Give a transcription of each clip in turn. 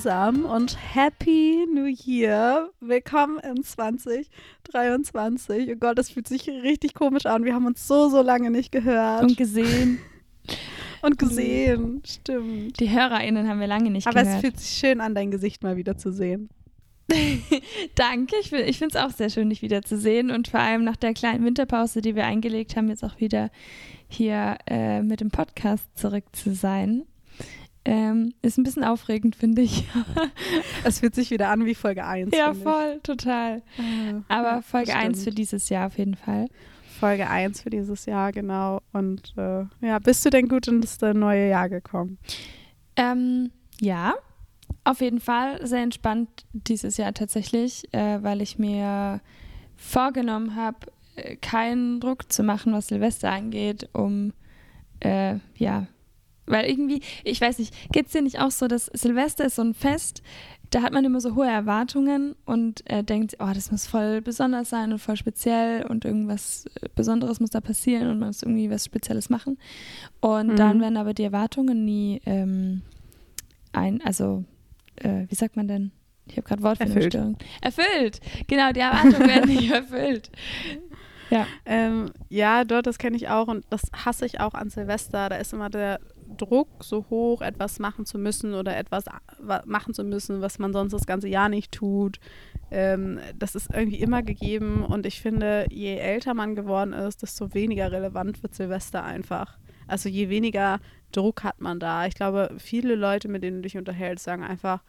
zusammen und Happy New Year. Willkommen in 2023. Oh Gott, das fühlt sich richtig komisch an. Wir haben uns so, so lange nicht gehört. Und gesehen. und gesehen, stimmt. Die HörerInnen haben wir lange nicht Aber gehört. Aber es fühlt sich schön an, dein Gesicht mal wieder zu sehen. Danke, ich, ich finde es auch sehr schön, dich wiederzusehen und vor allem nach der kleinen Winterpause, die wir eingelegt haben, jetzt auch wieder hier äh, mit dem Podcast zurück zu sein. Ähm, ist ein bisschen aufregend, finde ich. es fühlt sich wieder an wie Folge 1. Ja, voll, ich. total. Ah, Aber Folge 1 für dieses Jahr auf jeden Fall. Folge 1 für dieses Jahr, genau. Und äh, ja, bist du denn gut ins neue Jahr gekommen? Ähm, ja, auf jeden Fall sehr entspannt dieses Jahr tatsächlich, äh, weil ich mir vorgenommen habe, äh, keinen Druck zu machen, was Silvester angeht, um äh, ja, weil irgendwie, ich weiß nicht, geht es dir nicht auch so, dass Silvester ist so ein Fest, da hat man immer so hohe Erwartungen und äh, denkt, oh, das muss voll besonders sein und voll speziell und irgendwas äh, Besonderes muss da passieren und man muss irgendwie was Spezielles machen. Und mhm. dann werden aber die Erwartungen nie ähm, ein, also äh, wie sagt man denn? Ich habe gerade Wortfindungsstörung. Erfüllt. Genau, die Erwartungen werden nicht erfüllt. Ja. Ähm, ja, dort, das kenne ich auch und das hasse ich auch an Silvester. Da ist immer der Druck so hoch, etwas machen zu müssen oder etwas machen zu müssen, was man sonst das ganze Jahr nicht tut. Ähm, das ist irgendwie immer gegeben und ich finde, je älter man geworden ist, desto weniger relevant wird Silvester einfach. Also je weniger Druck hat man da. Ich glaube, viele Leute, mit denen du dich unterhältst, sagen einfach,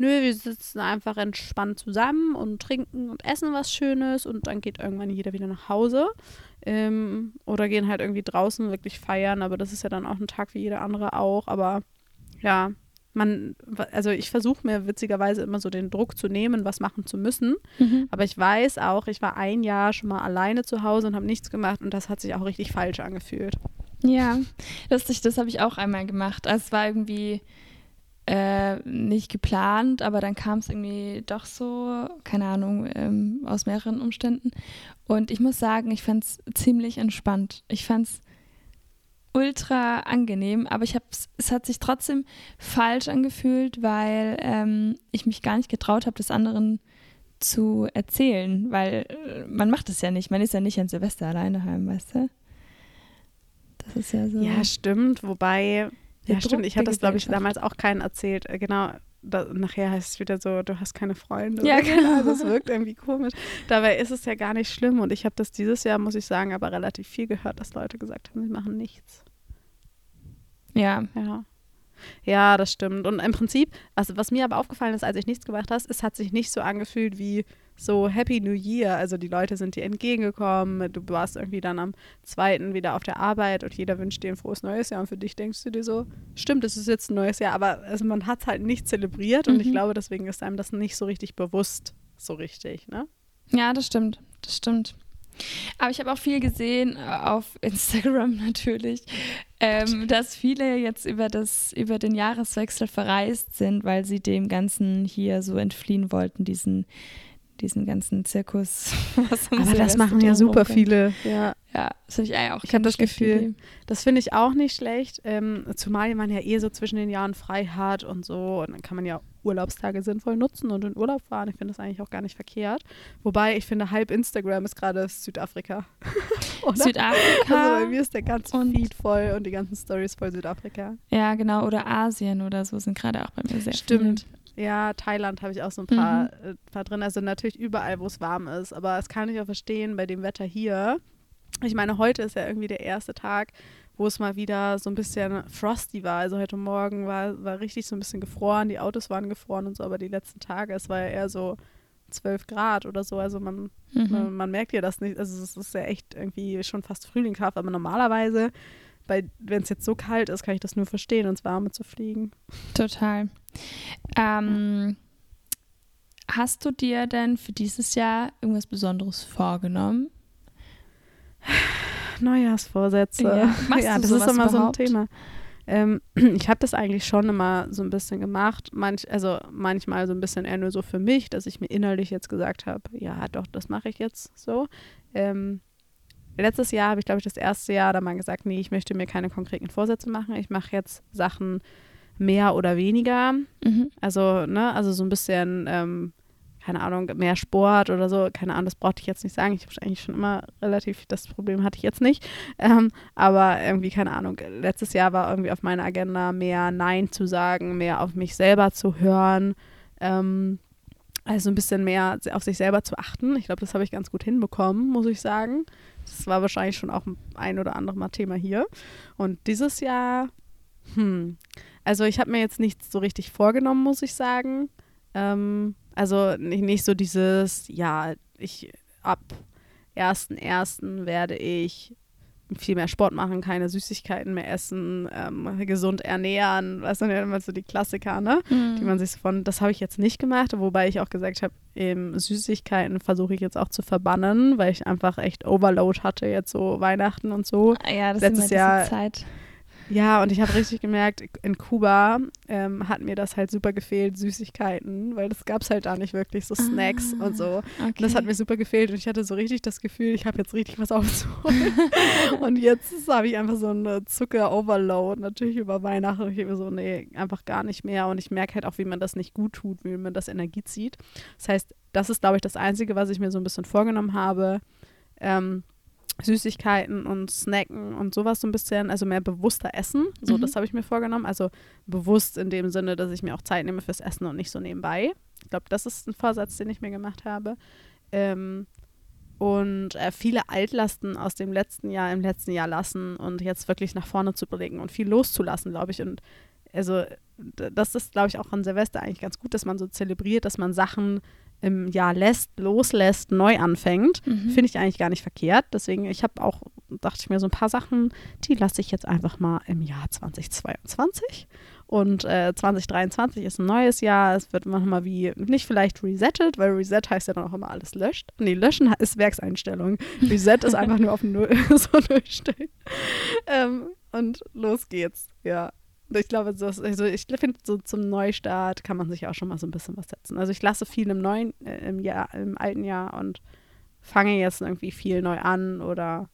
nö, wir sitzen einfach entspannt zusammen und trinken und essen was Schönes und dann geht irgendwann jeder wieder nach Hause. Ähm, oder gehen halt irgendwie draußen wirklich feiern, aber das ist ja dann auch ein Tag wie jeder andere auch. Aber ja, man, also ich versuche mir witzigerweise immer so den Druck zu nehmen, was machen zu müssen. Mhm. Aber ich weiß auch, ich war ein Jahr schon mal alleine zu Hause und habe nichts gemacht und das hat sich auch richtig falsch angefühlt. Ja, lustig, das habe ich auch einmal gemacht. Also es war irgendwie äh, nicht geplant, aber dann kam es irgendwie doch so, keine Ahnung, ähm, aus mehreren Umständen. Und ich muss sagen, ich fand es ziemlich entspannt. Ich fand es ultra angenehm, aber ich hab's, es hat sich trotzdem falsch angefühlt, weil ähm, ich mich gar nicht getraut habe, das anderen zu erzählen, weil äh, man macht es ja nicht. Man ist ja nicht an Silvester alleine heim, weißt du? Das ist ja so. Ja, stimmt. Wobei, ja, Druck stimmt. Ich hatte das, glaube ich, damals auch keinen erzählt. Äh, genau. Da, nachher heißt es wieder so, du hast keine Freunde. Ja, genau. Das wirkt irgendwie komisch. Dabei ist es ja gar nicht schlimm. Und ich habe das dieses Jahr, muss ich sagen, aber relativ viel gehört, dass Leute gesagt haben, sie machen nichts. Ja. Ja. Ja, das stimmt. Und im Prinzip, also was mir aber aufgefallen ist, als ich nichts gemacht habe, es hat sich nicht so angefühlt wie so Happy New Year. Also die Leute sind dir entgegengekommen. Du warst irgendwie dann am zweiten wieder auf der Arbeit und jeder wünscht dir ein frohes neues Jahr. Und für dich denkst du dir so, stimmt, es ist jetzt ein neues Jahr, aber also man hat es halt nicht zelebriert und mhm. ich glaube, deswegen ist einem das nicht so richtig bewusst, so richtig, ne? Ja, das stimmt. Das stimmt. Aber ich habe auch viel gesehen, äh, auf Instagram natürlich, ähm, dass viele jetzt über, das, über den Jahreswechsel verreist sind, weil sie dem Ganzen hier so entfliehen wollten, diesen diesen ganzen Zirkus. Aber das machen ja super viele. Ja, ja das habe ich auch. Ich habe das Gefühl, Idee. das finde ich auch nicht schlecht, ähm, zumal man ja eh so zwischen den Jahren frei hat und so und dann kann man ja Urlaubstage sinnvoll nutzen und in Urlaub fahren. Ich finde das eigentlich auch gar nicht verkehrt. Wobei ich finde, halb Instagram ist gerade Südafrika. Südafrika. Also bei mir ist der ganze Feed voll und die ganzen Stories voll Südafrika. Ja, genau. Oder Asien oder so sind gerade auch bei mir sehr Stimmt. Viele. Ja, Thailand habe ich auch so ein paar, mhm. äh, paar drin. Also natürlich überall, wo es warm ist. Aber das kann ich auch verstehen bei dem Wetter hier. Ich meine, heute ist ja irgendwie der erste Tag, wo es mal wieder so ein bisschen frosty war. Also heute Morgen war, war richtig so ein bisschen gefroren, die Autos waren gefroren und so, aber die letzten Tage, es war ja eher so 12 Grad oder so. Also man, mhm. man, man, merkt ja das nicht. Also es ist ja echt irgendwie schon fast frühlinghaft, aber normalerweise wenn es jetzt so kalt ist, kann ich das nur verstehen, ins Warme zu fliegen. Total. Ähm, hast du dir denn für dieses Jahr irgendwas Besonderes vorgenommen? Neujahrsvorsätze. Ja, ja das ist immer überhaupt? so ein Thema. Ähm, ich habe das eigentlich schon immer so ein bisschen gemacht. Manch, also manchmal so ein bisschen eher nur so für mich, dass ich mir innerlich jetzt gesagt habe, ja, doch, das mache ich jetzt so. Ähm, letztes Jahr habe ich, glaube ich, das erste Jahr da mal gesagt, nee, ich möchte mir keine konkreten Vorsätze machen. Ich mache jetzt Sachen mehr oder weniger. Mhm. Also, ne, also so ein bisschen, ähm, keine Ahnung, mehr Sport oder so, keine Ahnung, das brauchte ich jetzt nicht sagen. Ich habe eigentlich schon immer relativ, das Problem hatte ich jetzt nicht. Ähm, aber irgendwie, keine Ahnung, letztes Jahr war irgendwie auf meiner Agenda mehr Nein zu sagen, mehr auf mich selber zu hören. Ähm, also ein bisschen mehr auf sich selber zu achten. Ich glaube, das habe ich ganz gut hinbekommen, muss ich sagen. Das war wahrscheinlich schon auch ein oder andere Mal Thema hier. Und dieses Jahr, hm, also ich habe mir jetzt nichts so richtig vorgenommen, muss ich sagen. Ähm, also nicht, nicht so dieses, ja, ich ab 1.1. werde ich viel mehr Sport machen, keine Süßigkeiten mehr essen, ähm, gesund ernähren, was sind ja immer so die Klassiker, ne? Mhm. Die man sich so von, das habe ich jetzt nicht gemacht, wobei ich auch gesagt habe, eben Süßigkeiten versuche ich jetzt auch zu verbannen, weil ich einfach echt Overload hatte, jetzt so Weihnachten und so. Ah Ja, das Letztes ist immer Jahr- Zeit. Ja, und ich habe richtig gemerkt, in Kuba ähm, hat mir das halt super gefehlt, Süßigkeiten, weil das gab es halt da nicht wirklich, so Snacks Ah, und so. Okay. Und das hat mir super gefehlt und ich hatte so richtig das Gefühl, ich habe jetzt richtig was aufzuholen. und jetzt habe ich einfach so eine Zucker-Overload, natürlich über Weihnachten. Und ich mir so, nee, einfach gar nicht mehr. Und ich merke halt auch, wie man das nicht gut tut, wie man das Energie zieht. Das heißt, das ist, glaube ich, das Einzige, was ich mir so ein bisschen vorgenommen habe. Ähm, Süßigkeiten und Snacken und sowas so ein bisschen, also mehr bewusster essen. So, Mhm. das habe ich mir vorgenommen. Also bewusst in dem Sinne, dass ich mir auch Zeit nehme fürs Essen und nicht so nebenbei. Ich glaube, das ist ein Vorsatz, den ich mir gemacht habe. Ähm, und äh, viele Altlasten aus dem letzten Jahr im letzten Jahr lassen und jetzt wirklich nach vorne zu blicken und viel loszulassen, glaube ich. Und also das ist, glaube ich, auch an Silvester eigentlich ganz gut, dass man so zelebriert, dass man Sachen im Jahr lässt, loslässt, neu anfängt. Mhm. Finde ich eigentlich gar nicht verkehrt. Deswegen, ich habe auch, dachte ich mir, so ein paar Sachen, die lasse ich jetzt einfach mal im Jahr 2022. Und äh, 2023 ist ein neues Jahr. Es wird manchmal wie, nicht vielleicht resettet, weil Reset heißt ja dann auch immer alles löscht. Nee, löschen ist Werkseinstellung. Reset ist einfach nur auf Null, so Null stellen. Ähm, und los geht's. Ja. Ich glaube, so, also ich finde, so zum Neustart kann man sich auch schon mal so ein bisschen was setzen. Also ich lasse viel im neuen, äh, im Jahr, im alten Jahr und fange jetzt irgendwie viel neu an oder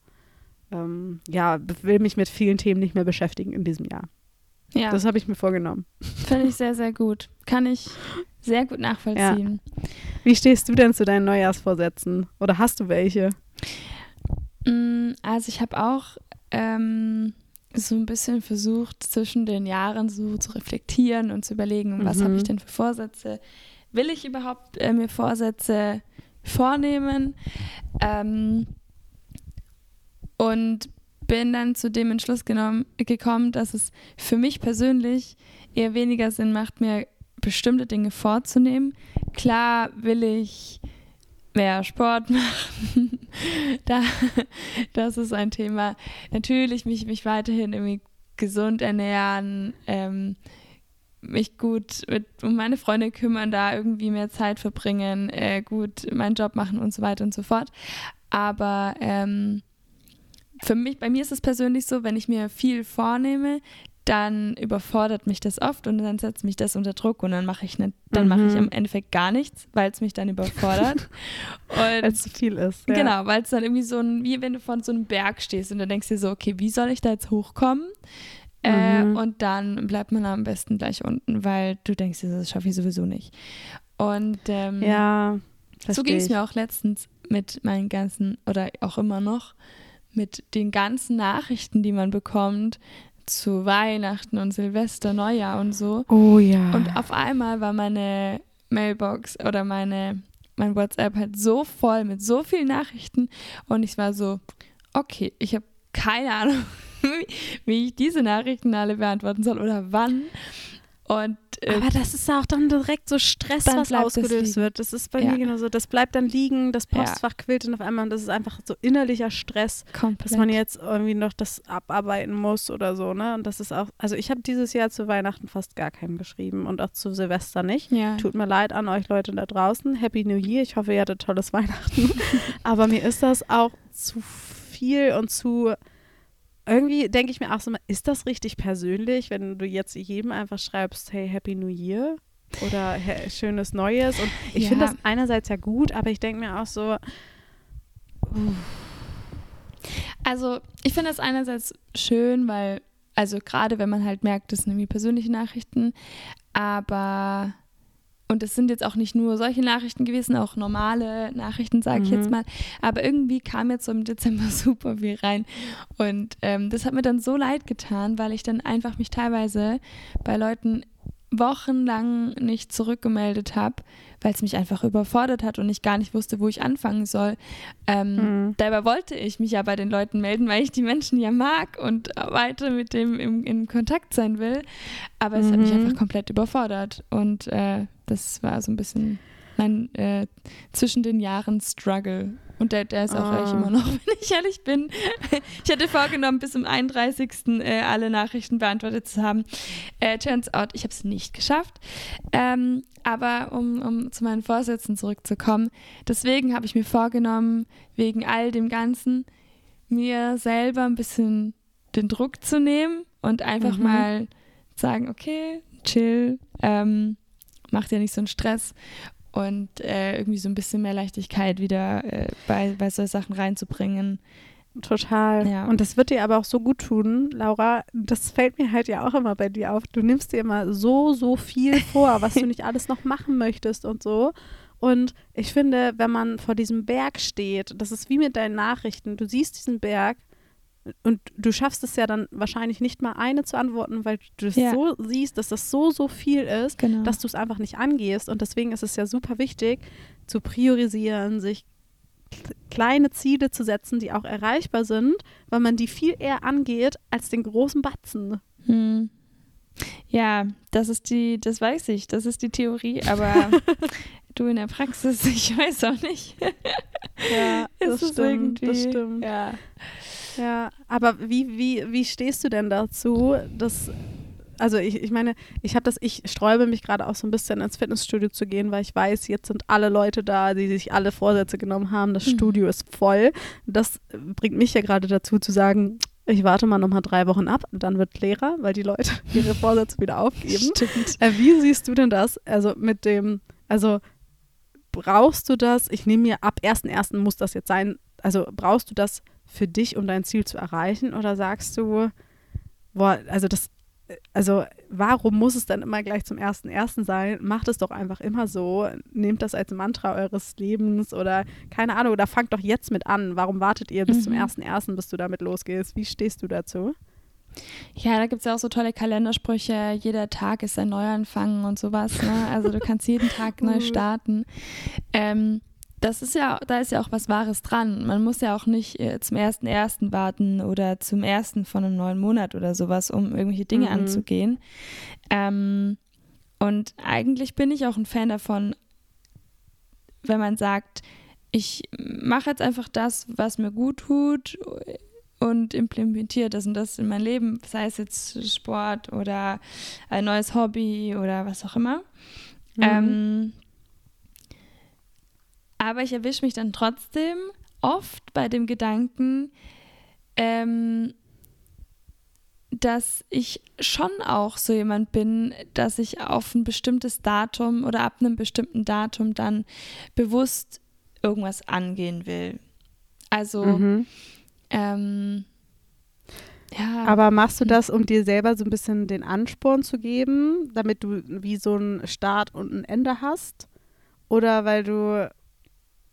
ähm, ja, will mich mit vielen Themen nicht mehr beschäftigen in diesem Jahr. Ja, Das habe ich mir vorgenommen. finde ich sehr, sehr gut. Kann ich sehr gut nachvollziehen. Wie stehst du denn zu deinen Neujahrsvorsätzen? Oder hast du welche? Mm, Also ich habe auch ähm, so ein bisschen versucht, zwischen den Jahren so zu reflektieren und zu überlegen, was Mhm. habe ich denn für Vorsätze? Will ich überhaupt äh, mir Vorsätze vornehmen? Ähm, und bin dann zu dem Entschluss genommen, gekommen, dass es für mich persönlich eher weniger Sinn macht, mir bestimmte Dinge vorzunehmen. Klar will ich mehr Sport machen. da, das ist ein Thema. Natürlich mich, mich weiterhin irgendwie gesund ernähren, ähm, mich gut mit, um meine Freunde kümmern, da irgendwie mehr Zeit verbringen, äh, gut meinen Job machen und so weiter und so fort. Aber ähm, für mich, bei mir ist es persönlich so, wenn ich mir viel vornehme, dann überfordert mich das oft und dann setzt mich das unter Druck und dann mache ich nicht, dann mache ich Mhm. im Endeffekt gar nichts, weil es mich dann überfordert. Weil und es zu viel ist. Ja. Genau, weil es dann irgendwie so ein, wie wenn du vor so einem Berg stehst und dann denkst dir so, okay, wie soll ich da jetzt hochkommen? Äh, Mhm. und dann bleibt man am besten gleich unten, weil du denkst dir, das schaffe ich sowieso nicht. Und ähm, Ja, so ging es mir auch letztens mit meinen ganzen, oder auch immer noch, mit den ganzen Nachrichten, die man bekommt zu Weihnachten und Silvester, Neujahr und so. Oh ja. Und auf einmal war meine Mailbox oder meine, mein WhatsApp halt so voll mit so vielen Nachrichten und ich war so, okay, ich habe keine Ahnung, wie, wie ich diese Nachrichten alle beantworten soll oder wann. Und äh, Aber das ist auch dann direkt so Stress, Dann was ausgelöst wird. Das ist bei Ja. mir genauso. Das bleibt dann liegen, das Ja. Postfach quillt und auf einmal, und das ist einfach so innerlicher Stress, komplett. dass man jetzt irgendwie noch das abarbeiten muss oder so, ne? Und das ist auch, also ich habe dieses Jahr zu Weihnachten fast gar keinen geschrieben und auch zu Silvester nicht. ja. Tut mir leid an euch Leute da draußen. Happy New Year. Ich hoffe, ihr hattet tolles Weihnachten. Aber mir ist das auch zu viel und zu. Irgendwie denke ich mir auch so mal, ist das richtig persönlich, wenn du jetzt jedem einfach schreibst, hey, Happy New Year? Oder hey, schönes Neues. Und ich Ja. finde das einerseits ja gut, aber ich denke mir auch so, Also ich finde das einerseits schön, weil Also gerade wenn man halt merkt, das sind irgendwie persönliche Nachrichten. Aber und es sind jetzt auch nicht nur solche Nachrichten gewesen, auch normale Nachrichten, sage ich jetzt Mhm. mal. Aber irgendwie kam jetzt so im Dezember super viel rein. Und ähm, das hat mir dann so leid getan, weil ich dann einfach mich teilweise bei Leuten wochenlang nicht zurückgemeldet habe, weil es mich einfach überfordert hat und ich gar nicht wusste, wo ich anfangen soll. Ähm, Mhm. Dabei wollte ich mich ja bei den Leuten melden, weil ich die Menschen ja mag und weiter mit dem im, in Kontakt sein will. Aber es hat mich Mhm. einfach komplett überfordert. Und äh, das war so ein bisschen mein äh, zwischen den Jahren Struggle. Und der, der ist auch Ah. eigentlich immer noch, wenn ich ehrlich bin. Ich hatte vorgenommen, bis zum 31. Äh, alle Nachrichten beantwortet zu haben. Äh, turns out, ich habe es nicht geschafft. Ähm, aber um, um zu meinen Vorsätzen zurückzukommen, deswegen habe ich mir vorgenommen, wegen all dem Ganzen, mir selber ein bisschen den Druck zu nehmen und einfach Mhm. mal sagen, okay, chill, ähm, mach dir nicht so einen Stress und äh, irgendwie so ein bisschen mehr Leichtigkeit wieder äh, bei, bei so Sachen reinzubringen. Total. Ja. Und das wird dir aber auch so gut tun, Laura. Das fällt mir halt ja auch immer bei dir auf. Du nimmst dir immer so, so viel vor, was du nicht alles noch machen möchtest und so. Und ich finde, wenn man vor diesem Berg steht, das ist wie mit deinen Nachrichten. Du siehst diesen Berg und du schaffst es ja dann wahrscheinlich nicht mal eine zu antworten, weil du es Ja. so siehst, dass das so, so viel ist, Genau. dass du es einfach nicht angehst. Und deswegen ist es ja super wichtig, zu priorisieren, sich kleine Ziele zu setzen, die auch erreichbar sind, weil man die viel eher angeht als den großen Batzen. Hm. Ja, das ist die, das weiß ich, das ist die Theorie, aber du in der Praxis, ich weiß auch nicht. Ja, es irgendwie, das stimmt. Ja. Ja, aber wie, wie, wie stehst du denn dazu, dass, also ich, ich meine, ich habe das, ich sträube mich gerade auch so ein bisschen ins Fitnessstudio zu gehen, weil ich weiß, jetzt sind alle Leute da, die sich alle Vorsätze genommen haben, das Mhm. Studio ist voll. Das bringt mich ja gerade dazu zu sagen, ich warte mal nochmal drei Wochen ab, dann wird leerer, weil die Leute ihre Vorsätze wieder aufgeben. Stimmt. Äh, wie siehst du denn das? Also mit dem, also brauchst du das? Ich nehme mir ab 1.1. muss das jetzt sein. Also brauchst du das für dich, um dein Ziel zu erreichen? Oder sagst du, boah, also das, also warum muss es dann immer gleich zum 1.1. sein? Macht es doch einfach immer so. Nehmt das als Mantra eures Lebens oder keine Ahnung, oder fangt doch jetzt mit an. Warum wartet ihr bis zum Mhm. 1.1., bis du damit losgehst? Wie stehst du dazu? Ja, da gibt es ja auch so tolle Kalendersprüche, jeder Tag ist ein Neuanfang und sowas. Ne? Also du kannst jeden Tag neu Cool. starten. Ähm, das ist ja, da ist ja auch was Wahres dran. Man muss ja auch nicht äh, zum ersten ersten warten oder zum ersten von einem neuen Monat oder sowas, um irgendwelche Dinge Mhm. anzugehen. Ähm, und eigentlich bin ich auch ein Fan davon, wenn man sagt, ich mache jetzt einfach das, was mir gut tut und implementiere das und das in mein Leben, sei es jetzt Sport oder ein neues Hobby oder was auch immer. Mhm. Ähm, aber ich erwische mich dann trotzdem oft bei dem Gedanken, ähm, dass ich schon auch so jemand bin, dass ich auf ein bestimmtes Datum oder ab einem bestimmten Datum dann bewusst irgendwas angehen will. Also, Mhm. ähm, ja. Aber machst du das, um dir selber so ein bisschen den Ansporn zu geben, damit du wie so einen Start und ein Ende hast? Oder weil du,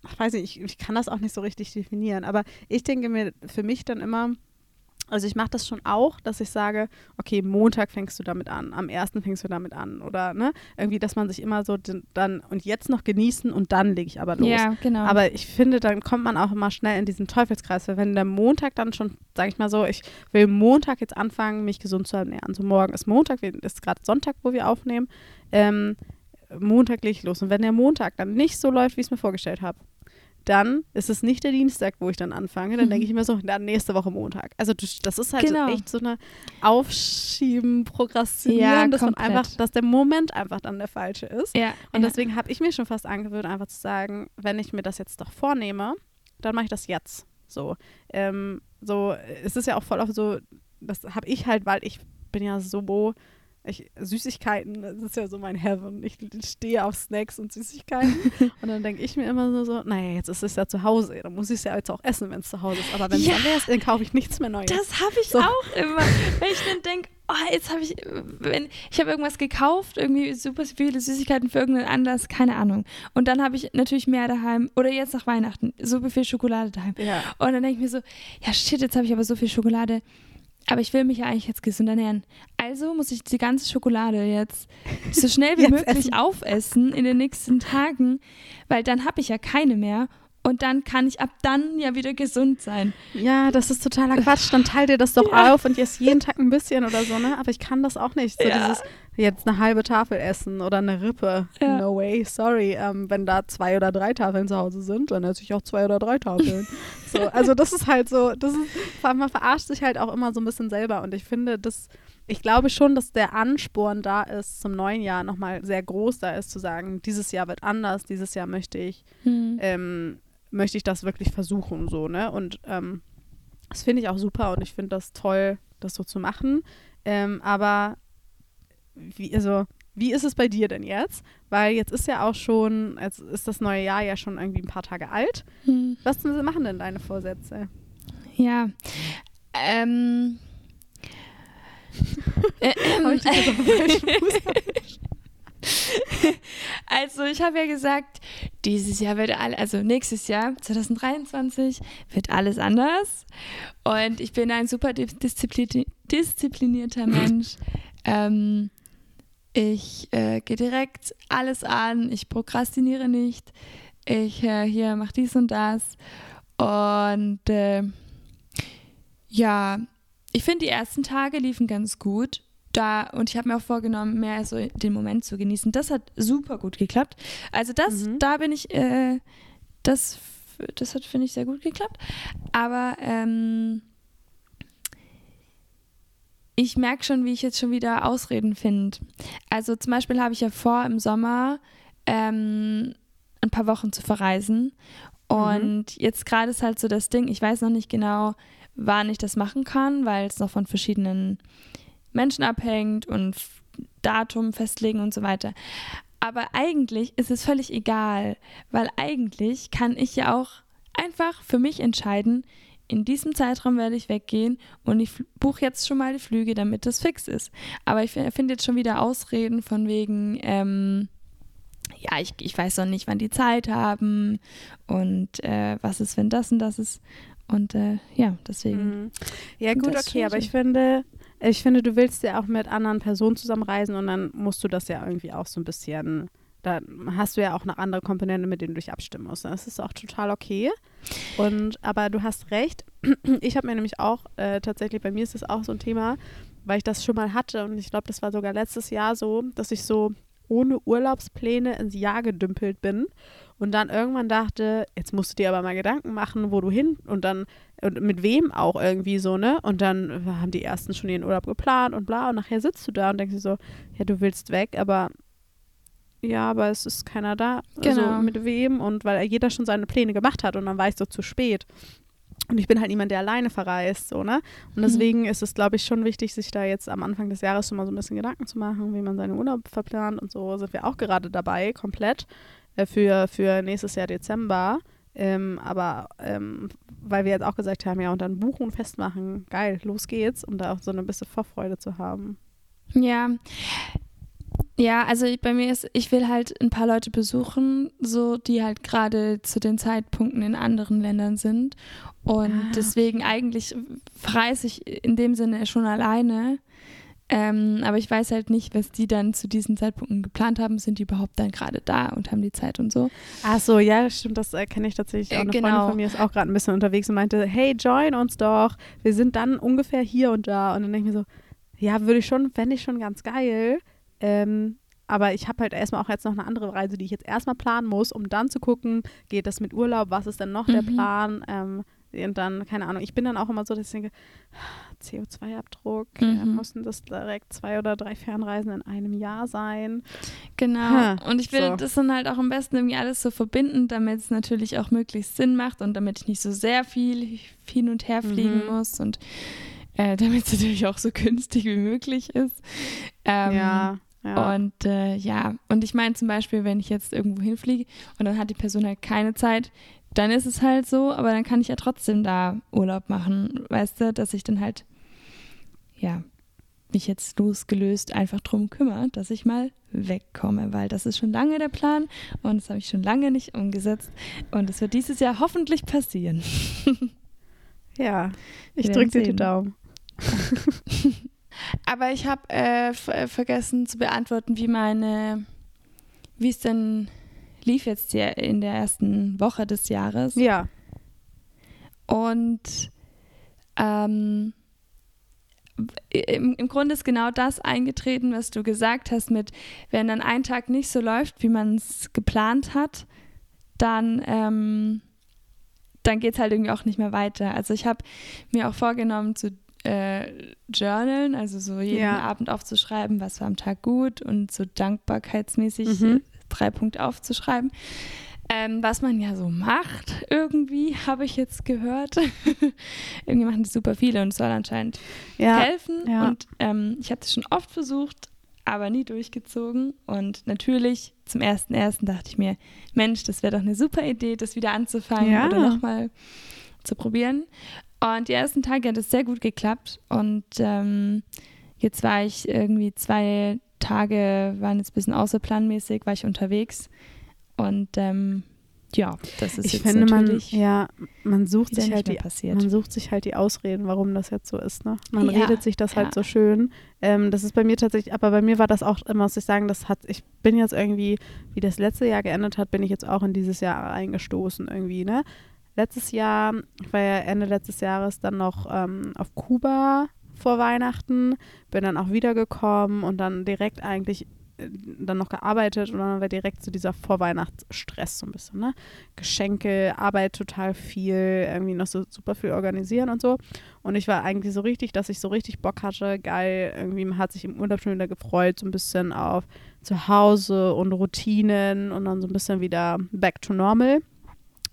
ich weiß nicht, ich, ich kann das auch nicht so richtig definieren, aber ich denke mir für mich dann immer, also ich mache das schon auch, dass ich sage, okay, Montag fängst du damit an, am ersten fängst du damit an oder ne, irgendwie, dass man sich immer so dann und jetzt noch genießen und dann lege ich aber los. ja, genau. Aber ich finde, dann kommt man auch immer schnell in diesen Teufelskreis, weil wenn der Montag dann schon, sage ich mal so, ich will Montag jetzt anfangen, mich gesund zu ernähren. So morgen ist Montag, ist gerade Sonntag, wo wir aufnehmen. Ähm, Montag lege ich los. Und wenn der Montag dann nicht so läuft, wie ich es mir vorgestellt habe, dann ist es nicht der Dienstag, wo ich dann anfange. Dann Mhm. denke ich mir so, dann nächste Woche Montag. Also das ist halt Genau. so echt so eine Aufschieben, Prokrastinieren, Ja, dass man einfach, dass der Moment einfach dann der falsche ist. ja, Und ja. deswegen habe ich mir schon fast angewöhnt, einfach zu sagen, wenn ich mir das jetzt doch vornehme, dann mache ich das jetzt. So, ähm, so, es ist ja auch voll oft so, das habe ich halt, weil ich bin ja so ich, Süßigkeiten, das ist ja so mein Heaven. Ich stehe auf Snacks und Süßigkeiten. und dann denke ich mir immer nur so, naja, jetzt ist es ja zu Hause. Dann muss ich es ja jetzt auch essen, wenn es zu Hause ist. Aber wenn es Ja. dann ist, dann kaufe ich nichts mehr Neues. Das habe ich So. auch immer. Wenn ich dann denke, oh, jetzt habe ich, wenn ich habe irgendwas gekauft, irgendwie super viele Süßigkeiten für irgendeinen Anlass, keine Ahnung. Und dann habe ich natürlich mehr daheim oder jetzt nach Weihnachten super viel Schokolade daheim. ja. Und dann denke ich mir so, ja shit, jetzt habe ich aber so viel Schokolade. Aber ich will mich ja eigentlich jetzt gesund ernähren. Also muss ich die ganze Schokolade jetzt so schnell wie Jetzt möglich essen. aufessen in den nächsten Tagen, weil dann habe ich ja keine mehr. Und dann kann ich ab dann ja wieder gesund sein. ja, das ist totaler Quatsch. Dann teil dir das doch Ja. auf und isst jeden Tag ein bisschen oder so, ne? Aber ich kann das auch nicht. So Ja. dieses jetzt eine halbe Tafel essen oder eine Rippe. Ja. No way, sorry. Ähm, wenn da zwei oder drei Tafeln zu Hause sind, dann esse ich auch zwei oder drei Tafeln. so, also das ist halt so, das ist, vor allem man verarscht sich halt auch immer so ein bisschen selber. Und ich finde, das, ich glaube schon, dass der Ansporn da ist, zum neuen Jahr nochmal sehr groß da ist, zu sagen, dieses Jahr wird anders, dieses Jahr möchte ich ähm, möchte ich das wirklich versuchen, so, ne? Und ähm, das finde ich auch super und ich finde das toll, das so zu machen. Ähm, aber wie, also, wie ist es bei dir denn jetzt? Weil jetzt ist ja auch schon, jetzt ist das neue Jahr ja schon irgendwie ein paar Tage alt. Hm. Was machen denn deine Vorsätze? Ja. Ähm. Hab ich dich jetzt Also ich habe ja gesagt, dieses Jahr wird alles, also nächstes Jahr, 2023, wird alles anders. Und ich bin ein super dis- disziplini disziplinierter Mensch. ähm, ich äh, gehe direkt alles an, ich prokrastiniere nicht. Ich äh, hier mache dies und das. Und äh, ja, ich finde, die ersten Tage liefen ganz gut. Da, und ich habe mir auch vorgenommen, mehr so den Moment zu genießen. Das hat super gut geklappt. Also das, Mhm. da bin ich, äh, das, das hat, finde ich, sehr gut geklappt. Aber ähm, ich merke schon, wie ich jetzt schon wieder Ausreden finde. Also zum Beispiel habe ich ja vor, im Sommer ähm, ein paar Wochen zu verreisen. Und jetzt gerade ist halt so das Ding, ich weiß noch nicht genau, wann ich das machen kann, weil es noch von verschiedenen Menschen abhängt und Datum festlegen und so weiter. Aber eigentlich ist es völlig egal, weil eigentlich kann ich ja auch einfach für mich entscheiden, in diesem Zeitraum werde ich weggehen und ich buche jetzt schon mal die Flüge, damit das fix ist. Aber ich fi- finde jetzt schon wieder Ausreden von wegen, ähm, ja, ich, ich weiß noch nicht, wann die Zeit haben und äh, was ist, wenn das und das ist. Und äh, ja, deswegen. Mhm. Ja, gut, okay, aber ich finde, ich finde, du willst ja auch mit anderen Personen zusammenreisen und dann musst du das ja irgendwie auch so ein bisschen, da hast du ja auch eine andere Komponente, mit denen du dich abstimmen musst. Das ist auch total okay. Und aber du hast recht. Ich habe mir nämlich auch äh, tatsächlich, bei mir ist das auch so ein Thema, weil ich das schon mal hatte und ich glaube, das war sogar letztes Jahr so, dass ich so ohne Urlaubspläne ins Jahr gedümpelt bin und dann irgendwann dachte, jetzt musst du dir aber mal Gedanken machen, wo du hin und dann und mit wem auch irgendwie so, ne? Und dann haben die ersten schon ihren Urlaub geplant und bla und nachher sitzt du da und denkst dir so, ja, du willst weg, aber ja, aber es ist keiner da. Genau. Also mit wem und weil jeder schon seine Pläne gemacht hat und dann war ich so zu spät. Und ich bin halt niemand, der alleine verreist, so, ne? Und Mhm. deswegen ist es, glaube ich, schon wichtig, sich da jetzt am Anfang des Jahres schon mal so ein bisschen Gedanken zu machen, wie man seinen Urlaub verplant und so sind wir auch gerade dabei, komplett, äh, für, für nächstes Jahr Dezember. Ähm, aber ähm, weil wir jetzt auch gesagt haben, ja, und dann buchen, festmachen, geil, los geht's, um da auch so eine bisschen Vorfreude zu haben. Ja. Ja, also ich- bei mir ist, ich will halt ein paar Leute besuchen, so die halt gerade zu den Zeitpunkten in anderen Ländern sind. Und Ah, deswegen eigentlich reise ich in dem Sinne schon alleine. Ähm, aber ich weiß halt nicht, was die dann zu diesen Zeitpunkten geplant haben. Sind die überhaupt dann gerade da und haben die Zeit und so? Ach so, ja, stimmt, das äh, kenne ich tatsächlich. Auch Äh, eine genau. Freundin von mir ist auch gerade ein bisschen unterwegs und meinte, hey, join uns doch. Wir sind dann ungefähr hier und da. Und dann denke ich mir so, ja, würde ich schon, fände ich schon ganz geil. Ähm, aber ich habe halt erstmal auch jetzt noch eine andere Reise, die ich jetzt erstmal planen muss, um dann zu gucken, geht das mit Urlaub, was ist denn noch der Mhm. Plan? Ähm, und dann, keine Ahnung, ich bin dann auch immer so, dass ich denke, CO2-Abdruck, äh, Mhm. müssen das direkt zwei oder drei Fernreisen in einem Jahr sein? Genau. Ha, und ich will so. das dann halt auch am besten irgendwie alles so verbinden, damit es natürlich auch möglichst Sinn macht und damit ich nicht so sehr viel hin und her fliegen Mhm. muss. Und äh, damit es natürlich auch so günstig wie möglich ist. Ähm, ja. Ja. Und äh, ja, und ich meine zum Beispiel, wenn ich jetzt irgendwo hinfliege und dann hat die Person halt keine Zeit, dann ist es halt so, aber dann kann ich ja trotzdem da Urlaub machen, weißt du, dass ich dann halt, ja, mich jetzt losgelöst einfach drum kümmere, dass ich mal wegkomme, weil das ist schon lange der Plan und das habe ich schon lange nicht umgesetzt und es wird dieses Jahr hoffentlich passieren. ja, ich drücke dir die. Daumen. Aber ich habe äh, äh, vergessen zu beantworten, wie meine, wie es denn lief jetzt hier in der ersten Woche des Jahres. Ja. Und ähm, im, im Grunde ist genau das eingetreten, was du gesagt hast, mit wenn dann ein Tag nicht so läuft, wie man es geplant hat, dann, ähm, dann geht es halt irgendwie auch nicht mehr weiter. Also ich habe mir auch vorgenommen zu äh, journalen, also so jeden Ja. Abend aufzuschreiben, was war am Tag gut und so dankbarkeitsmäßig Mhm. drei Punkte aufzuschreiben. Ähm, was man ja so macht, irgendwie, habe ich jetzt gehört. irgendwie machen das super viele und es soll anscheinend Ja. helfen. ja. Und ähm, ich habe das schon oft versucht, aber nie durchgezogen. Und natürlich zum ersten ersten dachte ich mir, Mensch, das wäre doch eine super Idee, das wieder anzufangen Ja. oder nochmal zu probieren. Und die ersten Tage hat es sehr gut geklappt. Und ähm, jetzt war ich irgendwie zwei Tage, waren jetzt ein bisschen außerplanmäßig, war ich unterwegs. Und ähm, ja, das ist Ich jetzt finde, man, natürlich ja, man sucht sich halt die passiert. Man sucht sich halt die Ausreden, warum das jetzt so ist. Ne? Man Ja, redet sich das halt ja. so schön. Ähm, das ist bei mir tatsächlich, aber bei mir war das auch, muss ich sagen, das hat, ich bin jetzt irgendwie, wie das letzte Jahr geendet hat, bin ich jetzt auch in dieses Jahr eingestoßen irgendwie, ne? Letztes Jahr, ich war ja Ende letztes Jahres dann noch ähm, auf Kuba vor Weihnachten, bin dann auch wiedergekommen und dann direkt eigentlich dann noch gearbeitet und dann war direkt so dieser Vorweihnachtsstress so ein bisschen, ne? Geschenke, Arbeit total viel, irgendwie noch so super viel organisieren und so. Und ich war eigentlich so richtig, dass ich so richtig Bock hatte, geil, irgendwie man hat sich im Urlaub schon wieder gefreut, so ein bisschen auf Zuhause und Routinen und dann so ein bisschen wieder back to normal.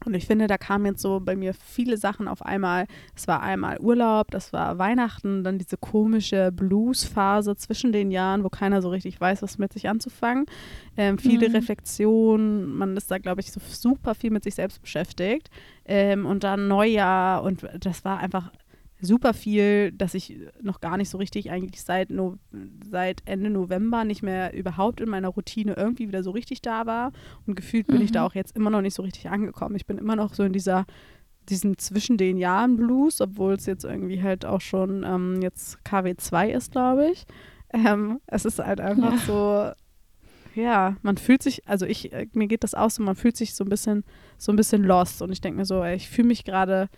Und ich finde, da kamen jetzt so bei mir viele Sachen auf einmal. Es war einmal Urlaub, das war Weihnachten, dann diese komische Blues-Phase zwischen den Jahren, wo keiner so richtig weiß, was mit sich anzufangen. Ähm, viele Mhm. Reflexionen, man ist da, glaube ich, so super viel mit sich selbst beschäftigt. Ähm, und dann Neujahr und das war einfach super viel, dass ich noch gar nicht so richtig eigentlich seit, no seit Ende November nicht mehr überhaupt in meiner Routine irgendwie wieder so richtig da war. Und gefühlt bin ich da Mhm. auch jetzt immer noch nicht so richtig angekommen. Ich bin immer noch so in dieser, diesem zwischen den Jahren Blues, obwohl es jetzt irgendwie halt auch schon ähm, jetzt KW2 ist, glaube ich. Ähm, es ist halt einfach so, ja, man fühlt sich, also ich, äh, mir geht das auch so, man fühlt sich so ein bisschen, so ein bisschen lost. Und ich denke mir so, ey, ich fühle mich gerade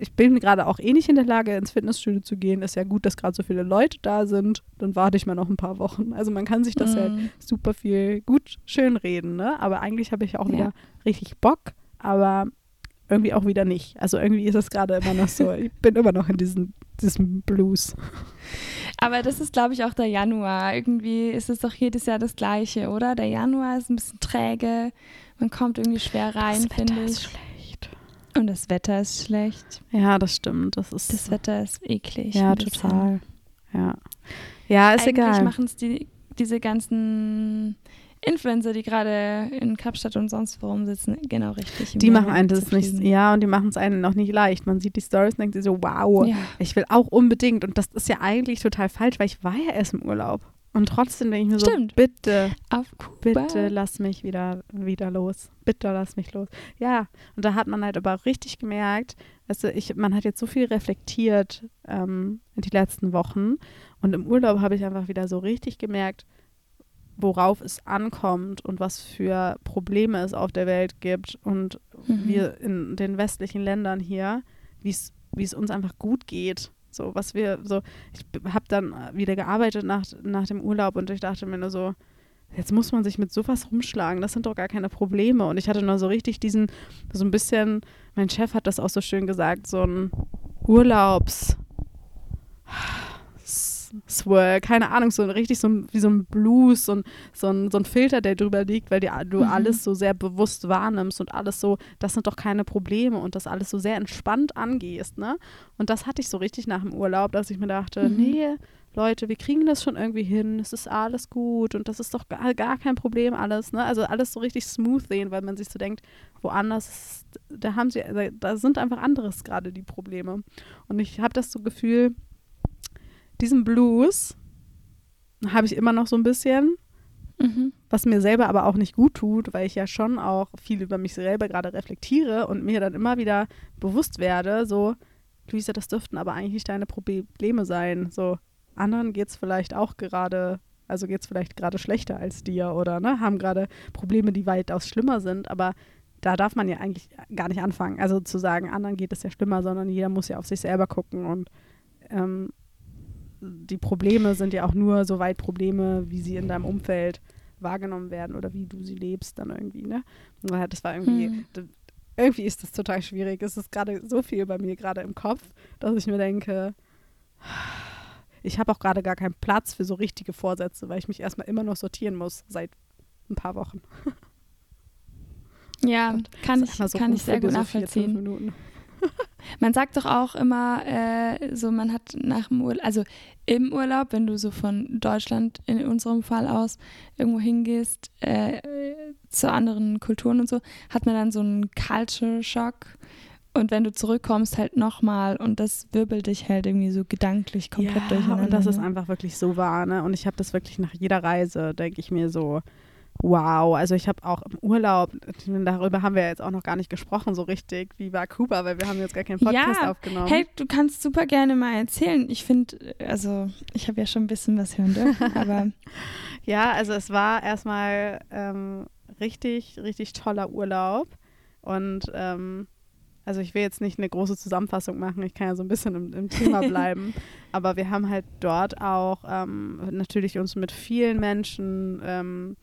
ich bin gerade auch eh nicht in der Lage, ins Fitnessstudio zu gehen. Ist ja gut, dass gerade so viele Leute da sind. Dann warte ich mal noch ein paar Wochen. Also man kann sich das ja Mm. super viel gut schön reden, ne? Aber eigentlich habe ich auch Ja. wieder richtig Bock, aber irgendwie auch wieder nicht. Also irgendwie ist es gerade immer noch so, ich bin immer noch in diesem, diesem Blues. Aber das ist, glaube ich, auch der Januar. Irgendwie ist es doch jedes Jahr das Gleiche, oder? Der Januar ist ein bisschen träge. Man kommt irgendwie schwer rein, das finde ich. ist schlecht. Und das Wetter ist schlecht. Ja, das stimmt. Das ist Das Wetter ist eklig. ja total. Ja. Ja, ist Eigentlich egal. machen es die, diese ganzen Influencer, die gerade in Kapstadt und sonst wo rumsitzen, genau richtig. Die machen einen das nicht, ja, und die machen es einen noch nicht leicht. Man sieht die Stories und denkt sich so, wow, Ja. ich will auch unbedingt. Und das ist ja eigentlich total falsch, weil ich war ja erst im Urlaub. Und trotzdem denke ich mir so, Stimmt. bitte, Auf Kuba. bitte lass mich wieder, wieder los. Bitte lass mich los. Ja, und da hat man halt aber richtig gemerkt, also ich, man hat jetzt so viel reflektiert ähm, in die letzten Wochen. Und im Urlaub habe ich einfach wieder so richtig gemerkt, worauf es ankommt und was für Probleme es auf der Welt gibt und Mhm. wir in den westlichen Ländern hier, wie es uns einfach gut geht. So, was wir so, ich habe dann wieder gearbeitet nach, nach dem Urlaub und ich dachte mir nur so, jetzt muss man sich mit sowas rumschlagen, das sind doch gar keine Probleme. Und ich hatte nur so richtig diesen, so ein bisschen, mein Chef hat das auch so schön gesagt, so ein Urlaubs, Swirl, keine Ahnung, so richtig so wie so ein Blues, so ein, so ein, so ein Filter, der drüber liegt, weil die, du mhm. alles so sehr bewusst wahrnimmst und alles so, das sind doch keine Probleme und das alles so sehr entspannt angehst, ne? Und das hatte ich so richtig nach dem Urlaub, dass ich mir dachte, mhm. nee, Leute, wir kriegen das schon irgendwie hin, es ist alles gut und das ist doch gar, gar kein Problem alles, ne? Also alles so richtig smooth sehen, weil man sich so denkt, woanders, da haben sie, da sind einfach anderes gerade die Probleme. Und ich habe das so Gefühl, diesen Blues habe ich immer noch so ein bisschen, mhm. was mir selber aber auch nicht gut tut, weil ich ja schon auch viel über mich selber gerade reflektiere und mir dann immer wieder bewusst werde, so, Luisa, das dürften aber eigentlich nicht deine Probleme sein. So, anderen geht es vielleicht auch gerade, also geht es vielleicht gerade schlechter als dir oder ne, haben gerade Probleme, die weitaus schlimmer sind, aber da darf man ja eigentlich gar nicht anfangen. Also zu sagen, anderen geht es ja schlimmer, sondern jeder muss ja auf sich selber gucken und ähm, die Probleme sind ja auch nur so weit Probleme, wie sie in deinem Umfeld wahrgenommen werden oder wie du sie lebst dann irgendwie, ne? Das war irgendwie, hm. irgendwie ist das total schwierig. Es ist gerade so viel bei mir gerade im Kopf, dass ich mir denke, ich habe auch gerade gar keinen Platz für so richtige Vorsätze, weil ich mich erstmal immer noch sortieren muss seit ein paar Wochen. Ja, kann ich, so kann ich sehr gut nachvollziehen. man sagt doch auch immer, äh, so man hat nach dem Urlaub, also im Urlaub, wenn du so von Deutschland in unserem Fall aus irgendwo hingehst, äh, zu anderen Kulturen und so, hat man dann so einen Culture Shock. Und wenn du zurückkommst, halt nochmal und das wirbelt dich halt irgendwie so gedanklich komplett ja, durcheinander. Und das ist ne? einfach wirklich so wahr, ne? Und ich habe das wirklich nach jeder Reise, denke ich mir so, Wow, also ich habe auch im Urlaub, darüber haben wir jetzt auch noch gar nicht gesprochen so richtig, wie war Kuba, weil wir haben jetzt gar keinen Podcast ja, aufgenommen. Hey, du kannst super gerne mal erzählen. Ich finde, also ich habe ja schon ein bisschen was hören dürfen, aber. ja, also es war erstmal ähm, richtig, richtig toller Urlaub und ähm, also ich will jetzt nicht eine große Zusammenfassung machen, ich kann ja so ein bisschen im, im Thema bleiben, aber wir haben halt dort auch ähm, natürlich uns mit vielen Menschen ähm,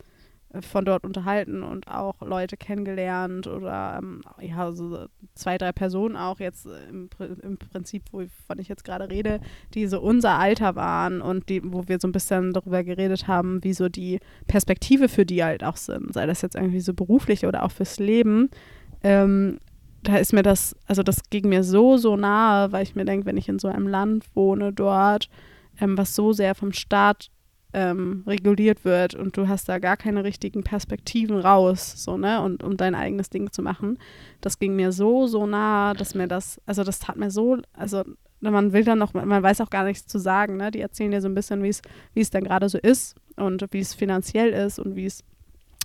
von dort unterhalten und auch Leute kennengelernt oder ähm, ja, so zwei, drei Personen auch jetzt im, im Prinzip, wovon ich jetzt gerade rede, die so unser Alter waren und die, wo wir so ein bisschen darüber geredet haben, wie so die Perspektive für die halt auch sind, sei das jetzt irgendwie so beruflich oder auch fürs Leben. Ähm, da ist mir das, also das ging mir so, so nahe, weil ich mir denke, wenn ich in so einem Land wohne dort, ähm, was so sehr vom Staat ähm, reguliert wird und du hast da gar keine richtigen Perspektiven raus, so, ne, und um dein eigenes Ding zu machen. Das ging mir so, so nah, dass mir das, also das tat mir so, also man will dann noch, man weiß auch gar nichts zu sagen, ne? Die erzählen dir so ein bisschen, wie es, wie es dann gerade so ist und wie es finanziell ist und wie es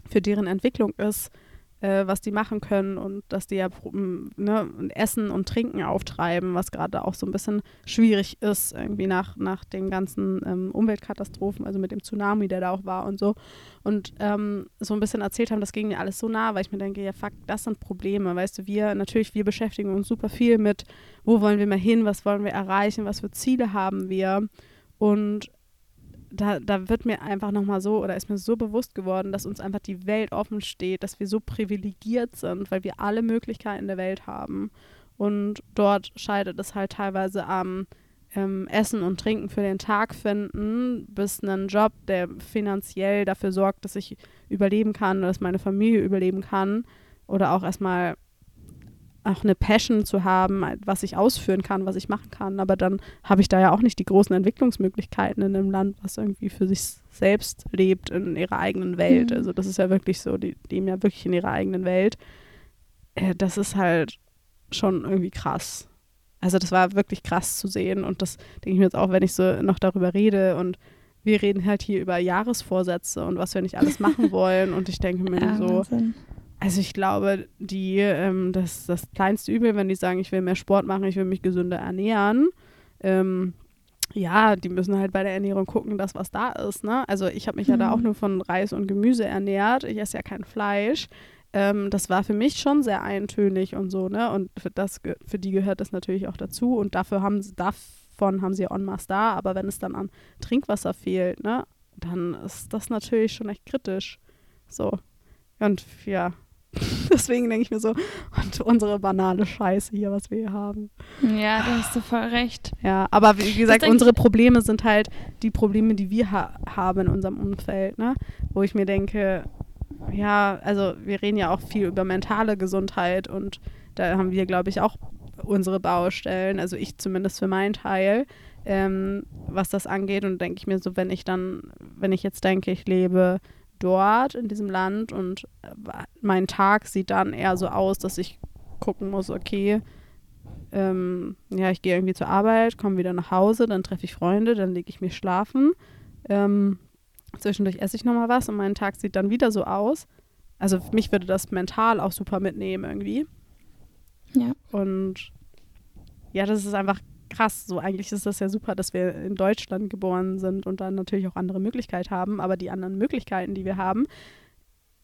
für deren Entwicklung ist äh, was die machen können und dass die ja ne, Essen und Trinken auftreiben, was gerade auch so ein bisschen schwierig ist, irgendwie nach, nach den ganzen ähm, Umweltkatastrophen, also mit dem Tsunami, der da auch war und so. Und ähm, so ein bisschen erzählt haben, das ging mir alles so nah, weil ich mir denke, ja fuck, das sind Probleme, weißt du, wir, natürlich, wir beschäftigen uns super viel mit, wo wollen wir mal hin, was wollen wir erreichen, was für Ziele haben wir. Und da, da wird mir einfach nochmal so oder ist mir so bewusst geworden, dass uns einfach die Welt offen steht, dass wir so privilegiert sind, weil wir alle Möglichkeiten der Welt haben. Und dort scheidet es halt teilweise am ähm, Essen und Trinken für den Tag finden, bis einen Job, der finanziell dafür sorgt, dass ich überleben kann, dass meine Familie überleben kann. Oder auch erstmal auch eine Passion zu haben, was ich ausführen kann, was ich machen kann. Aber dann habe ich da ja auch nicht die großen Entwicklungsmöglichkeiten in einem Land, was irgendwie für sich selbst lebt in ihrer eigenen Welt. Mhm. Also das ist ja wirklich so, die leben ja wirklich in ihrer eigenen Welt. Äh, das ist halt schon irgendwie krass. Also das war wirklich krass zu sehen und das denke ich mir jetzt auch, wenn ich so noch darüber rede und wir reden halt hier über Jahresvorsätze und was wir nicht alles machen wollen und ich denke mir ja, so, Wahnsinn also ich glaube, die, ähm, das, das kleinste Übel, wenn die sagen, ich will mehr Sport machen, ich will mich gesünder ernähren, ähm, ja, die müssen halt bei der Ernährung gucken, dass was da ist. Ne? Also ich habe mich mhm. ja da auch mhm. nur von Reis und Gemüse ernährt. Ich esse ja kein Fleisch. Ähm, das war für mich schon sehr eintönig und so, ne? Und für, das, für die gehört das natürlich auch dazu. Und dafür haben sie, davon haben sie en masse da. Aber wenn es dann an Trinkwasser fehlt, ne, dann ist das natürlich schon echt kritisch. So. Und ja, Deswegen denke ich mir so, und unsere banale Scheiße hier, was wir hier haben. Ja, da hast du voll recht. Ja, aber wie gesagt, unsere Probleme sind halt die Probleme, die wir ha haben in unserem Umfeld, ne? Wo ich mir denke, ja, also wir reden ja auch viel über mentale Gesundheit und da haben wir, glaube ich, auch unsere Baustellen, also ich zumindest für meinen Teil, ähm, was das angeht. Und denke ich mir so, wenn ich dann, wenn ich jetzt denke, ich lebe dort in diesem Land und äh, mein Tag sieht dann eher so aus, dass ich gucken muss, okay, ähm, ja, ich gehe irgendwie zur Arbeit, komme wieder nach Hause, dann treffe ich Freunde, dann lege ich mich schlafen. Ähm, zwischendurch esse ich nochmal was und mein Tag sieht dann wieder so aus. Also mich würde das mental auch super mitnehmen irgendwie. Ja. Und ja, das ist einfach krass. So eigentlich ist das ja super, dass wir in Deutschland geboren sind und dann natürlich auch andere Möglichkeiten haben. Aber die anderen Möglichkeiten, die wir haben,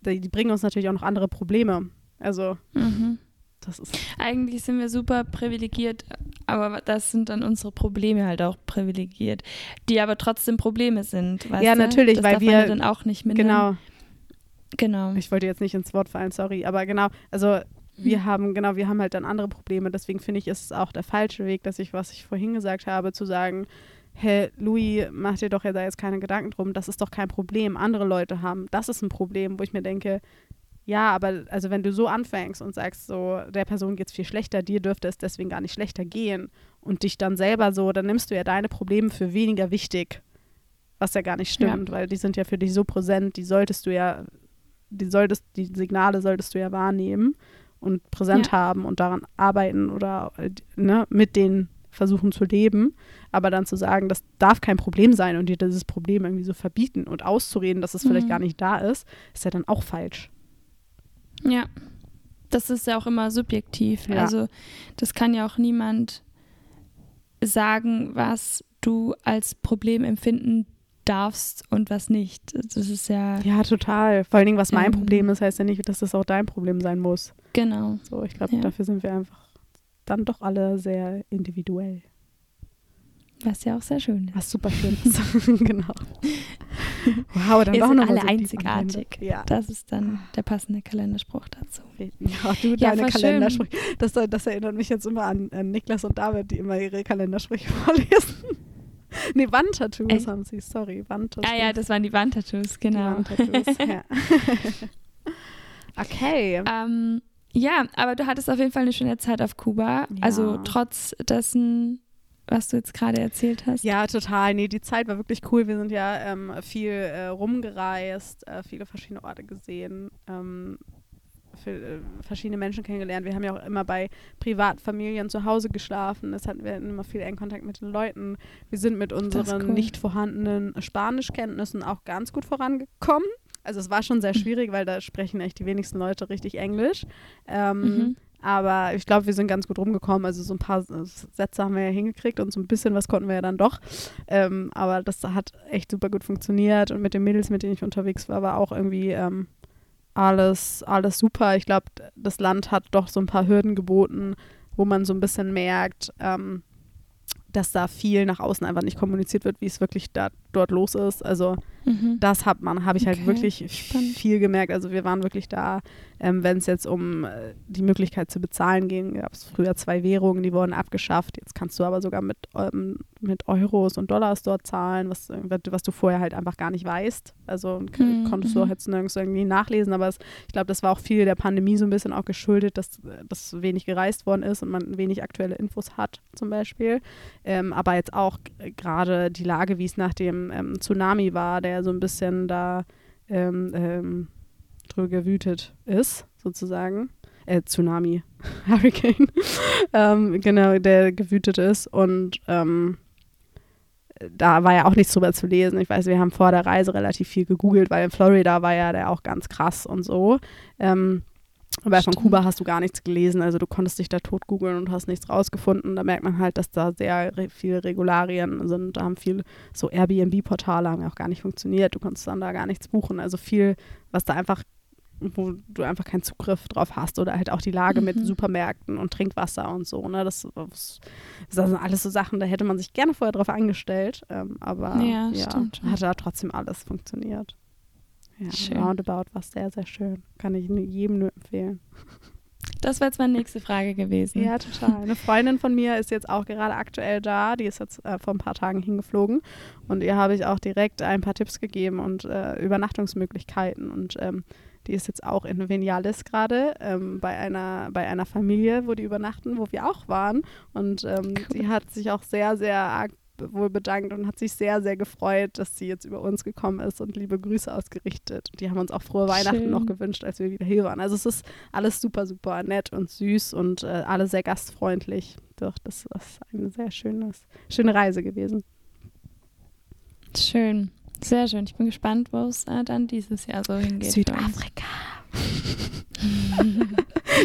die, die bringen uns natürlich auch noch andere Probleme. Also Mhm. das ist Eigentlich sind wir super privilegiert, aber das sind dann unsere Probleme halt auch privilegiert, die aber trotzdem Probleme sind. Ja, du? natürlich, das weil wir- ja dann auch nicht mitnehmen. genau. Genau. Ich wollte jetzt nicht ins Wort fallen, sorry, aber genau. Also wir Hm. haben genau, wir haben halt dann andere Probleme. Deswegen finde ich, ist es auch der falsche Weg, dass ich, was ich vorhin gesagt habe, zu sagen, hey, Louis, mach dir doch ja da jetzt keine Gedanken drum, das ist doch kein Problem. Andere Leute haben, das ist ein Problem, wo ich mir denke, ja, aber also wenn du so anfängst und sagst so, der Person geht es viel schlechter, dir dürfte es deswegen gar nicht schlechter gehen und dich dann selber so, dann nimmst du ja deine Probleme für weniger wichtig, was ja gar nicht stimmt, weil die sind ja für dich so präsent, die solltest du ja, die solltest, die Signale solltest du ja wahrnehmen und präsent Ja. haben und daran arbeiten oder ne, mit denen versuchen zu leben, aber dann zu sagen, das darf kein Problem sein und dir dieses Problem irgendwie so verbieten und auszureden, dass es vielleicht Mhm. gar nicht da ist, ist ja dann auch falsch. Ja. Das ist ja auch immer subjektiv. Ja. Also das kann ja auch niemand sagen, was du als Problem empfinden darfst und was nicht. Das ist ja, Ja, total. Vor allen Dingen, was mein Ähm. Problem ist, heißt ja nicht, dass das auch dein Problem sein muss. genau. So, ich glaube, Ja. dafür sind wir einfach dann doch alle sehr individuell. Was ja auch sehr schön ist. Was super schön ist. genau. Wow, dann Wir sind alle so einzigartig. Ja. Das ist dann der passende Kalenderspruch dazu. Ja, du, Ja, deine. Kalendersprüche. Das, das erinnert mich jetzt immer an, an Niklas und David, die immer ihre Kalendersprüche vorlesen. nee, Wandtattoos Ey. haben sie, sorry. Wandtattoos. Ah ja, das waren die Wandtattoos, Die genau. Wandtattoos, ja. okay. Ähm, ja, aber du hattest auf jeden Fall eine schöne Zeit auf Kuba. Also Ja. trotz dessen, was du jetzt gerade erzählt hast. Ja, total. Nee, die Zeit war wirklich cool. Wir sind ja ähm, viel äh, rumgereist, äh, viele verschiedene Orte gesehen, ähm, äh, verschiedene Menschen kennengelernt. Wir haben ja auch immer bei Privatfamilien zu Hause geschlafen. Das hatten wir immer viel engen Kontakt mit den Leuten. Wir sind mit unseren cool. nicht vorhandenen Spanischkenntnissen auch ganz gut vorangekommen. Also es war schon sehr schwierig, weil da sprechen echt die wenigsten Leute richtig Englisch. Ähm, Mhm. aber ich glaube, wir sind ganz gut rumgekommen. Also so ein paar äh, Sätze haben wir ja hingekriegt und so ein bisschen was konnten wir ja dann doch. Ähm, aber das hat echt super gut funktioniert. Und mit den Mädels, mit denen ich unterwegs war, war auch irgendwie ähm, alles, alles super. Ich glaube, das Land hat doch so ein paar Hürden geboten, wo man so ein bisschen merkt, ähm, dass da viel nach außen einfach nicht kommuniziert wird, wie es wirklich da, dort los ist. Also Mhm. das hat man, habe ich halt Okay, wirklich spannend. viel gemerkt. Also wir waren wirklich da, ähm, wenn es jetzt um äh, die Möglichkeit zu bezahlen ging, gab es früher zwei Währungen, die wurden abgeschafft. Jetzt kannst du aber sogar mit, ähm, mit Euros und Dollars dort zahlen, was, was du vorher halt einfach gar nicht weißt. Also Mhm, konntest du mhm. auch jetzt nirgends irgendwie nachlesen, aber es, ich glaube, das war auch viel der Pandemie so ein bisschen auch geschuldet, dass, dass wenig gereist worden ist und man wenig aktuelle Infos hat zum Beispiel. Ähm, aber jetzt auch gerade die Lage, wie es nach dem ähm, Tsunami war, der so ein bisschen da ähm, ähm, drüber gewütet ist, sozusagen. Äh, Tsunami, Hurricane. ähm, genau, der gewütet ist. Und ähm, da war ja auch nichts drüber zu lesen. Ich weiß, wir haben vor der Reise relativ viel gegoogelt, weil in Florida war ja der auch ganz krass und so. Ähm, aber von. Kuba hast du gar nichts gelesen. Also du konntest dich da tot googeln und hast nichts rausgefunden. Da merkt man halt, dass da sehr re viele Regularien sind. Da haben viel so Airbnb-Portale haben ja auch gar nicht funktioniert. Du konntest dann da gar nichts buchen. Also viel, was da einfach, wo du einfach keinen Zugriff drauf hast. Oder halt auch die Lage mit Mhm. Supermärkten und Trinkwasser und so. Ne? Das, das, sind alles so Sachen, da hätte man sich gerne vorher drauf angestellt. Ähm, aber Ja, ja, hat da trotzdem alles funktioniert. Ja, Schön. Roundabout war sehr, sehr schön. Kann ich jedem nur empfehlen. Das wäre jetzt meine nächste Frage gewesen. Ja, total. Eine Freundin von mir ist jetzt auch gerade aktuell da. Die ist jetzt äh, vor ein paar Tagen hingeflogen. Und ihr habe ich auch direkt ein paar Tipps gegeben und äh, Übernachtungsmöglichkeiten. Und ähm, die ist jetzt auch in Vinales gerade ähm, bei, einer, bei einer Familie, wo die übernachten, wo wir auch waren. Und ähm, Cool. die hat sich auch sehr, sehr arg wohl bedankt und hat sich sehr, sehr gefreut, dass sie jetzt über uns gekommen ist und liebe Grüße ausgerichtet. Die haben uns auch frohe Weihnachten Schön. noch gewünscht, als wir wieder hier waren. Also es ist alles super, super nett und süß und äh, alle sehr gastfreundlich. Doch, das ist eine sehr schönes, schöne Reise gewesen. Schön. Sehr schön. Ich bin gespannt, wo es äh, dann dieses Jahr so hingeht. Südafrika.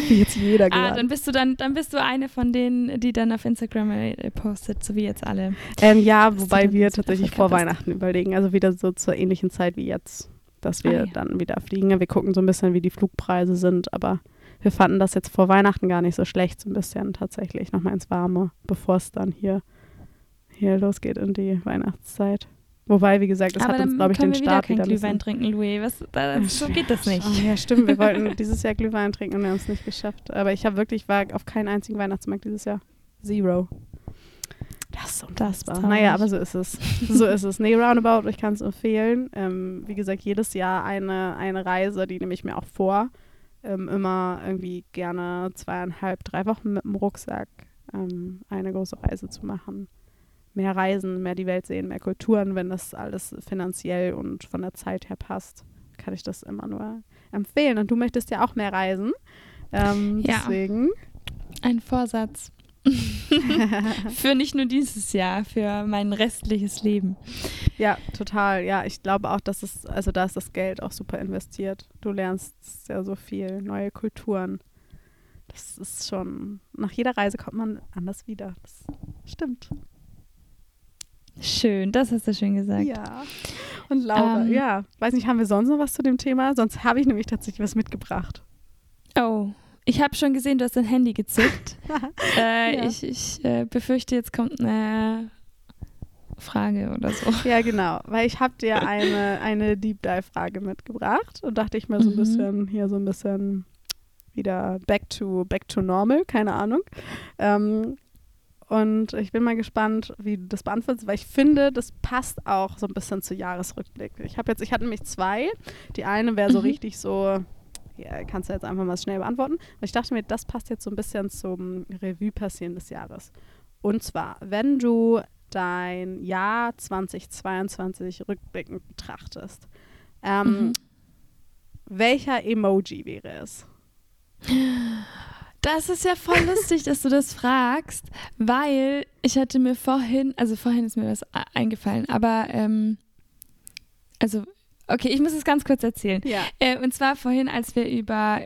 Wie jetzt jeder Ah, gerade. dann bist du dann, dann bist du eine von denen, die dann auf Instagram äh, postet, so wie jetzt alle. ähm, ja, du wobei wir tatsächlich vor bist. Weihnachten überlegen. Also wieder so zur ähnlichen Zeit wie jetzt, dass wir Ah, ja. dann wieder fliegen. Wir gucken so ein bisschen, wie die Flugpreise sind, aber wir fanden das jetzt vor Weihnachten gar nicht so schlecht, so ein bisschen tatsächlich nochmal ins Warme, bevor es dann hier, hier losgeht in die Weihnachtszeit. Wobei, wie gesagt, das Aber hat uns, glaube ich, den wir wieder Start kein wieder ein Glühwein bisschen trinken, Louis. Was, da, so geht das nicht. Oh, ja, stimmt. Wir wollten dieses Jahr Glühwein trinken und wir haben es nicht geschafft. Aber ich habe wirklich, war auf keinen einzigen Weihnachtsmarkt dieses Jahr. Zero. Das ist unfassbar. naja, aber so ist es. So ist es. Nee, Roundabout, ich kann es empfehlen. Ähm, wie gesagt, jedes Jahr eine, eine Reise, die nehme ich mir auch vor. Ähm, immer irgendwie gerne zweieinhalb, drei Wochen mit dem Rucksack ähm, eine große Reise zu machen. Mehr reisen, mehr die Welt sehen, mehr Kulturen, wenn das alles finanziell und von der Zeit her passt, kann ich das immer nur empfehlen. Und du möchtest ja auch mehr reisen. Ähm, Ja. Deswegen. Ein Vorsatz. für nicht nur dieses Jahr, für mein restliches Leben. Ja, total. Ja, ich glaube auch, dass es, also da ist das Geld auch super investiert. Du lernst ja so viel, neue Kulturen. Das ist schon, nach jeder Reise kommt man anders wieder. Das stimmt. Schön, das hast du schön gesagt. Ja. Und Laura, Ähm. ja, weiß nicht, haben wir sonst noch was zu dem Thema? Sonst habe ich nämlich tatsächlich was mitgebracht. Oh, ich habe schon gesehen, du hast dein Handy gezückt. äh, Ja. Ich, ich äh, befürchte, jetzt kommt eine Frage oder so. Ja, genau, weil ich habe dir eine, eine Deep Dive-Frage mitgebracht und dachte ich mir so ein Mhm. bisschen, hier so ein bisschen wieder back to, back to normal, keine Ahnung. Ähm, und ich bin mal gespannt, wie du das beantwortest, weil ich finde, das passt auch so ein bisschen zu Jahresrückblick. Ich habe jetzt, ich hatte nämlich zwei. Die eine wäre so Mhm. richtig so, ja, kannst du jetzt einfach mal schnell beantworten. Und ich dachte mir, das passt jetzt so ein bisschen zum Revue passieren des Jahres. Und zwar, wenn du dein Jahr 2022 rückblickend betrachtest, ähm, Mhm. welcher Emoji wäre es? Das ist ja voll lustig, dass du das fragst, weil ich hatte mir vorhin, also vorhin ist mir was e- eingefallen, aber ähm, also, okay, ich muss es ganz kurz erzählen. Ja. Äh, und zwar vorhin, als wir über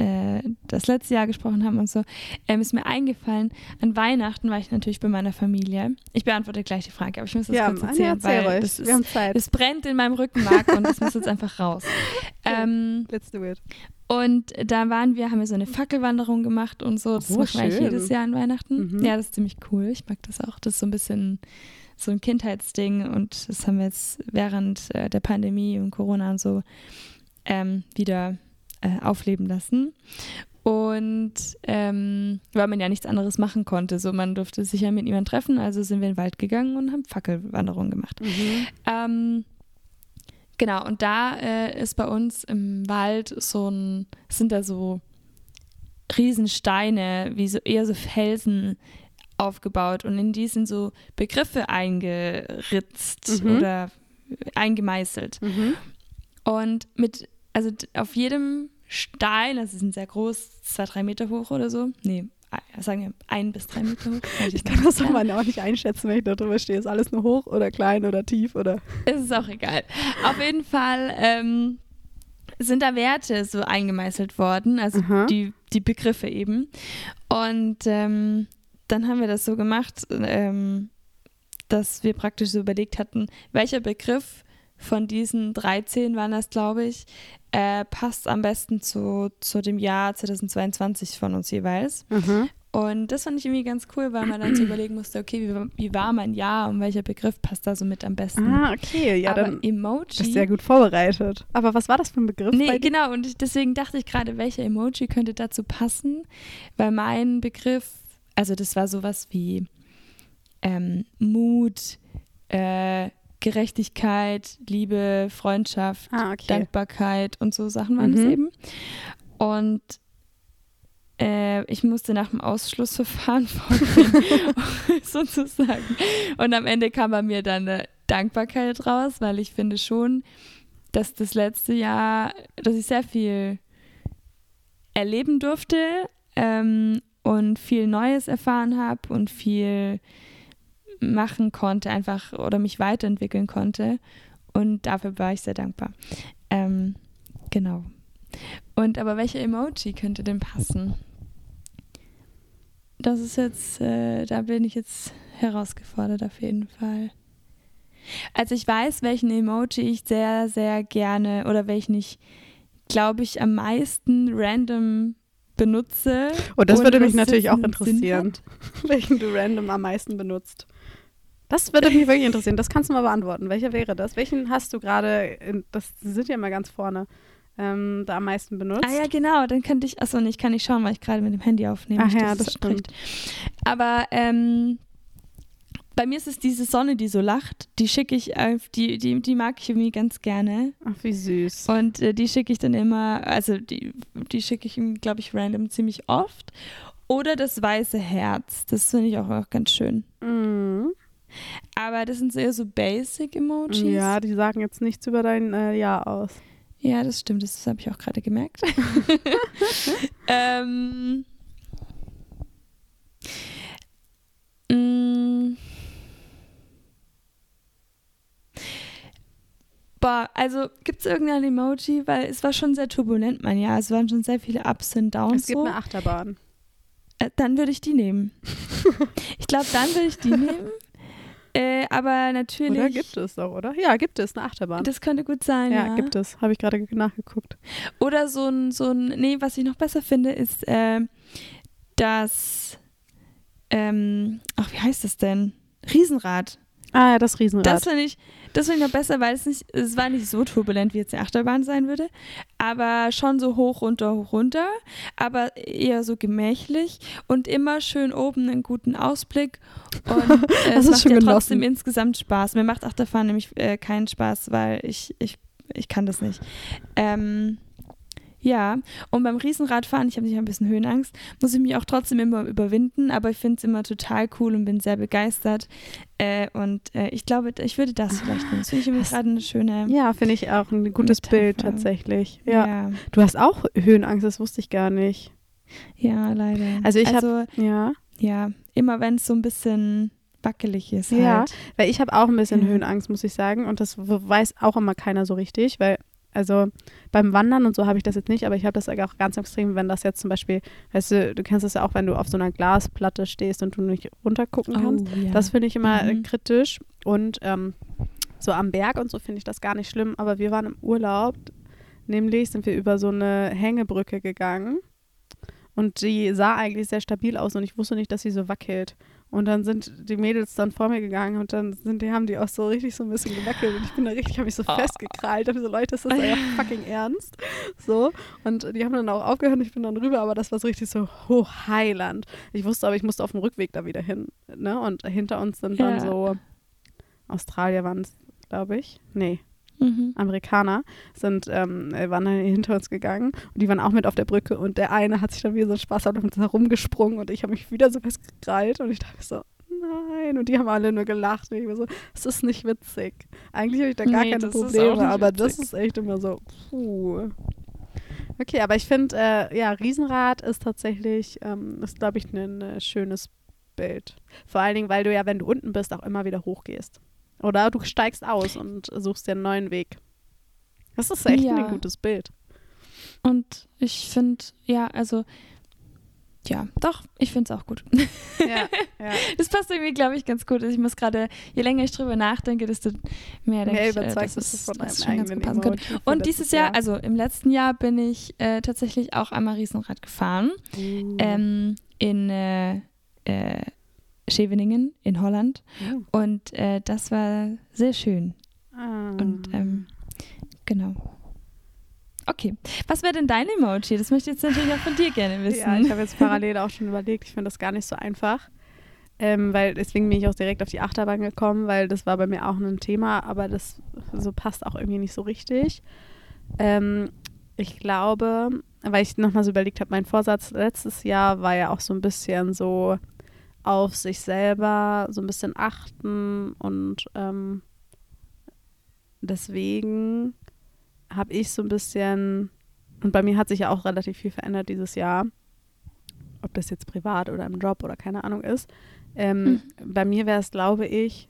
äh, das letzte Jahr gesprochen haben und so, ähm, ist mir eingefallen, an Weihnachten war ich natürlich bei meiner Familie. Ich beantworte gleich die Frage, aber ich muss das Ja, kurz erzählen, erzähl weil das, Wir ist, das brennt in meinem Rückenmark und das muss jetzt einfach raus. Ähm, Let's do it. und da waren wir, haben wir so eine Fackelwanderung gemacht und so. Das Oh, machen wir eigentlich jedes Jahr an Weihnachten. Mhm. Ja, das ist ziemlich cool. Ich mag das auch. Das ist so ein bisschen so ein Kindheitsding und das haben wir jetzt während äh, der Pandemie und Corona und so ähm, wieder äh, aufleben lassen. Und ähm, weil man ja nichts anderes machen konnte. So, man durfte sich ja mit niemandem treffen, also sind wir in den Wald gegangen und haben Fackelwanderung gemacht. Mhm. Ähm, genau, und da äh, ist bei uns im Wald so ein, sind da so Riesensteine, wie so eher so Felsen aufgebaut und in die sind so Begriffe eingeritzt Mhm. oder eingemeißelt. Mhm. Und mit, also auf jedem Stein, also sie sind sehr groß, zwei, drei Meter hoch oder so. Nee, ein- sagen wir ein bis drei Meter hoch. Ich nicht. kann das auch mal auch nicht einschätzen, wenn ich da drüber stehe. Ist alles nur hoch oder klein oder tief oder. Es ist auch egal. Auf jeden Fall ähm, sind da Werte so eingemeißelt worden, also Aha. die, die Begriffe eben. Und ähm, dann haben wir das so gemacht, ähm, dass wir praktisch so überlegt hatten, welcher Begriff von diesen 13 waren das, glaube ich, äh, passt am besten zu, zu dem Jahr 2022 von uns jeweils. Aha. Und das fand ich irgendwie ganz cool, weil man dann so überlegen musste, okay, wie, war- wie war mein Jahr und welcher Begriff passt da so mit am besten. Ah, okay. Ja, Aber dann Emoji. bist du sehr gut vorbereitet. Aber was war das für ein Begriff? Nee, genau. Und deswegen dachte ich gerade, welcher Emoji könnte dazu passen? Weil mein Begriff, also das war sowas wie ähm, Mut, äh, Gerechtigkeit, Liebe, Freundschaft, Ah, okay. Dankbarkeit und so Sachen waren es Mhm. eben. Und äh, ich musste nach dem Ausschlussverfahren vorgehen, sozusagen. Und am Ende kam bei mir dann eine Dankbarkeit raus, weil ich finde schon, dass das letzte Jahr, dass ich sehr viel erleben durfte ähm, und viel Neues erfahren habe und viel machen konnte, einfach oder mich weiterentwickeln konnte. Und dafür war ich sehr dankbar. Ähm, genau. Und aber welcher Emoji könnte denn passen? Das ist jetzt, äh, da bin ich jetzt herausgefordert auf jeden Fall. Also ich weiß, welchen Emoji ich sehr, sehr gerne oder welchen ich, glaube ich, am meisten random benutze. Und das Und würde mich natürlich auch interessieren, welchen du random am meisten benutzt. Das würde mich wirklich interessieren. Das kannst du mal beantworten. Welcher wäre das? Welchen hast du gerade, das sind ja mal ganz vorne, ähm, da am meisten benutzt? Ah ja, genau, dann könnte ich, achso, ich kann nicht schauen, weil ich gerade mit dem Handy aufnehme. Ach ja, dass es das abbricht. Aber ähm, bei mir ist es diese Sonne, die so lacht. Die schicke ich, auf, die, die, die mag ich irgendwie ganz gerne. Ach, wie süß. Und äh, die schicke ich dann immer, also die, die schicke ich ihm, glaube ich, random ziemlich oft. Oder das weiße Herz. Das finde ich auch, auch ganz schön. Mhm. Aber das sind eher so Basic-Emojis. Ja, die sagen jetzt nichts über dein äh, Jahr aus. Ja, das stimmt, das habe ich auch gerade gemerkt. ähm, mm. Boah, also gibt es irgendein Emoji, weil es war schon sehr turbulent mein Jahr. Es waren schon sehr viele Ups und Downs. Es gibt so. eine Achterbahn. Äh, dann würde ich die nehmen. ich glaube, dann würde ich die nehmen. Äh, aber natürlich. Oder gibt es doch, oder? Ja, gibt es, eine Achterbahn. Das könnte gut sein. ja, Ja, gibt es. Habe ich gerade nachgeguckt. Oder so ein, so ein, nee, was ich noch besser finde, ist äh, das, ähm, ach, wie heißt das denn? Riesenrad. Ah ja, das Riesenrad. Das finde ich, das finde ich noch besser, weil es nicht, es war nicht so turbulent, wie jetzt eine Achterbahn sein würde, aber schon so hoch, runter, hoch, runter, aber eher so gemächlich und immer schön oben einen guten Ausblick und äh, Das es ist macht ja genossen. trotzdem insgesamt Spaß. Mir macht Achterfahren nämlich äh, keinen Spaß, weil ich, ich, ich kann das nicht. Ähm, ja, und beim Riesenradfahren, ich habe nicht ein bisschen Höhenangst, muss ich mich auch trotzdem immer überwinden, aber ich finde es immer total cool und bin sehr begeistert. Äh, und äh, ich glaube, ich würde das vielleicht nehmen. Das finde ich irgendwie Hast- gerade eine schöne. ja, finde ich auch ein gutes Metapher. Bild tatsächlich. Ja. ja, Du hast auch Höhenangst, das wusste ich gar nicht. ja, leider. Also ich also, Ja. ja, immer wenn es so ein bisschen wackelig ist. Halt. Ja, weil ich habe auch ein bisschen Ja. Höhenangst, muss ich sagen. Und das weiß auch immer keiner so richtig, weil, also beim Wandern und so habe ich das jetzt nicht, aber ich habe das auch ganz extrem, wenn das jetzt zum Beispiel, weißt du, du kennst das ja auch, wenn du auf so einer Glasplatte stehst und du nicht runtergucken kannst. Oh, ja. Das finde ich immer äh, Mhm. kritisch. Und ähm, so am Berg und so finde ich das gar nicht schlimm. Aber wir waren im Urlaub, nämlich sind wir über so eine Hängebrücke gegangen. Und die sah eigentlich sehr stabil aus und ich wusste nicht, dass sie so wackelt. Und dann sind die Mädels dann vor mir gegangen und dann sind die, haben die auch so richtig so ein bisschen gewackelt und ich bin da richtig, habe mich so Oh. festgekrallt. Und so, Leute, ist das euer fucking Ernst? So. Und die haben dann auch aufgehört und ich bin dann rüber, aber das war so richtig so Hochheiland. Ich wusste aber, ich musste auf dem Rückweg da wieder hin. Ne? Und hinter uns sind dann Ja. so Australier waren es, glaube ich. Nee, Mhm. Amerikaner sind, ähm, äh, waren hinter uns gegangen und die waren auch mit auf der Brücke und der eine hat sich dann wieder so Spaß gehabt und herumgesprungen und ich habe mich wieder so festgekrallt und ich dachte so, nein. Und die haben alle nur gelacht und ich war so, es ist nicht witzig. Eigentlich habe ich da gar Nee, keine Probleme, aber das ist echt immer so, puh. Okay, aber ich finde, äh, ja, Riesenrad ist tatsächlich, ähm, ist glaube ich ein äh, schönes Bild. Vor allen Dingen, weil du ja, wenn du unten bist, auch immer wieder hochgehst. Oder du steigst aus und suchst dir einen neuen Weg. Das ist echt Ja. ein gutes Bild. Und ich finde, ja, also, ja, doch, ich finde es auch gut. Ja, ja. Das passt irgendwie, glaube ich, ganz gut. Ich muss gerade, je länger ich drüber nachdenke, desto mehr denke Mehr ich, äh, überzeugt dass es, von deinem schon ganz gut passen könnte. Und dieses letztes Jahr, also im letzten Jahr bin ich äh, tatsächlich auch einmal Riesenrad gefahren. Uh. Ähm, in äh, äh, Scheveningen in Holland Oh. und äh, das war sehr schön. Ah. Und ähm, genau. Okay, was wäre denn dein Emoji? Das möchte ich jetzt natürlich auch von dir gerne wissen. Ja, ich habe jetzt parallel auch schon überlegt. Ich finde das gar nicht so einfach. Ähm, weil deswegen bin ich auch direkt auf die Achterbahn gekommen, weil das war bei mir auch ein Thema, aber das so passt auch irgendwie nicht so richtig. Ähm, ich glaube, weil ich nochmal so überlegt habe, mein Vorsatz letztes Jahr war ja auch so ein bisschen so auf sich selber so ein bisschen achten und ähm, deswegen habe ich so ein bisschen, und bei mir hat sich ja auch relativ viel verändert dieses Jahr, ob das jetzt privat oder im Job oder keine Ahnung ist. Ähm, Bei mir wäre es, glaube ich,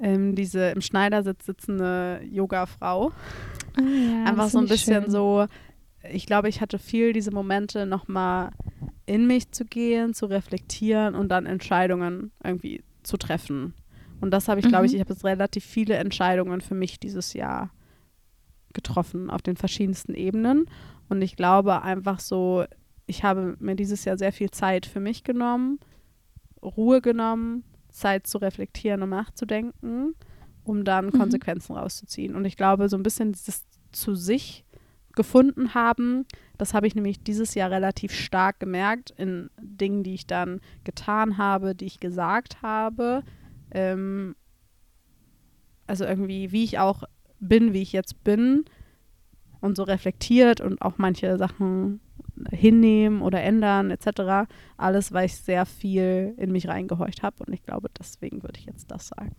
ähm, diese im Schneidersitz sitzende Yoga-Frau. Ah, ja, Einfach so ein bisschen schön. so, ich glaube, ich hatte viel diese Momente nochmal in mich zu gehen, zu reflektieren und dann Entscheidungen irgendwie zu treffen. Und das habe ich, glaube ich, Mhm. ich habe jetzt relativ viele Entscheidungen für mich dieses Jahr getroffen auf den verschiedensten Ebenen. Und ich glaube einfach so, ich habe mir dieses Jahr sehr viel Zeit für mich genommen, Ruhe genommen, Zeit zu reflektieren und nachzudenken, um dann Mhm. Konsequenzen rauszuziehen. Und ich glaube, so ein bisschen dieses zu sich gefunden haben, das habe ich nämlich dieses Jahr relativ stark gemerkt in Dingen, die ich dann getan habe, die ich gesagt habe. Ähm, also irgendwie, wie ich auch bin, wie ich jetzt bin und so reflektiert und auch manche Sachen hinnehmen oder ändern etc. Alles, weil ich sehr viel in mich reingehorcht habe und ich glaube, deswegen würde ich jetzt das sagen.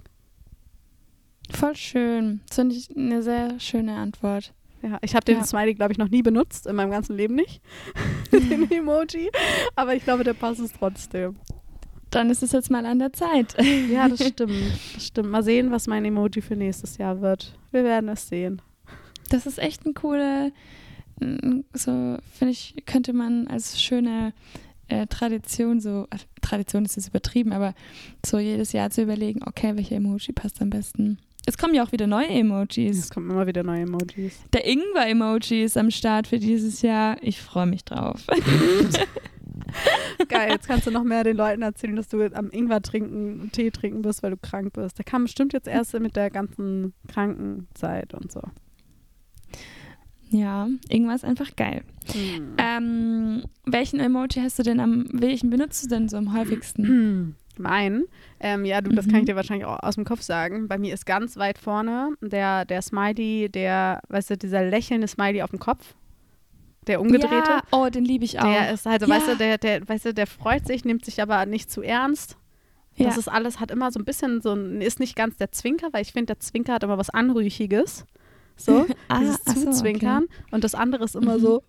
Voll schön. Das finde ich eine sehr schöne Antwort. Ja, ich habe den Ja. Smiley, glaube ich, noch nie benutzt, in meinem ganzen Leben nicht, den Emoji, aber ich glaube, der passt es trotzdem. Dann ist es jetzt mal an der Zeit. Ja, das stimmt, das stimmt. Mal sehen, was mein Emoji für nächstes Jahr wird. Wir werden es sehen. Das ist echt ein coole, mm, so finde ich, könnte man als schöne äh, Tradition so, äh, Tradition ist jetzt übertrieben, aber so jedes Jahr zu überlegen, okay, welcher Emoji passt am besten. Es kommen ja auch wieder neue Emojis. Es kommen immer wieder neue Emojis. Der Ingwer-Emoji ist am Start für dieses Jahr. Ich freue mich drauf. Geil, jetzt kannst du noch mehr den Leuten erzählen, dass du am Ingwer trinken, Tee trinken bist, weil du krank bist. Der kam bestimmt jetzt erst mit der ganzen Krankenzeit und so. ja, Ingwer ist einfach geil. Hm. Ähm, welchen Emoji hast du denn am, welchen benutzt du denn so am häufigsten? Mein, ähm, ja, du, das kann Mhm. ich dir wahrscheinlich auch aus dem Kopf sagen. Bei mir ist ganz weit vorne der, der Smiley, der, weißt du, dieser lächelnde Smiley auf dem Kopf. Der umgedrehte. Ja, oh, den liebe ich auch. Der ist also, Ja. weißt du, der, der, weißt du, der freut sich, nimmt sich aber nicht zu ernst. ja. Das ist alles, hat immer so ein bisschen so ein, ist nicht ganz der Zwinker, weil ich finde, der Zwinker hat immer was Anrüchiges. So, Ah, dieses ach so, Zuzwinkern. Und das andere ist immer Mhm. so,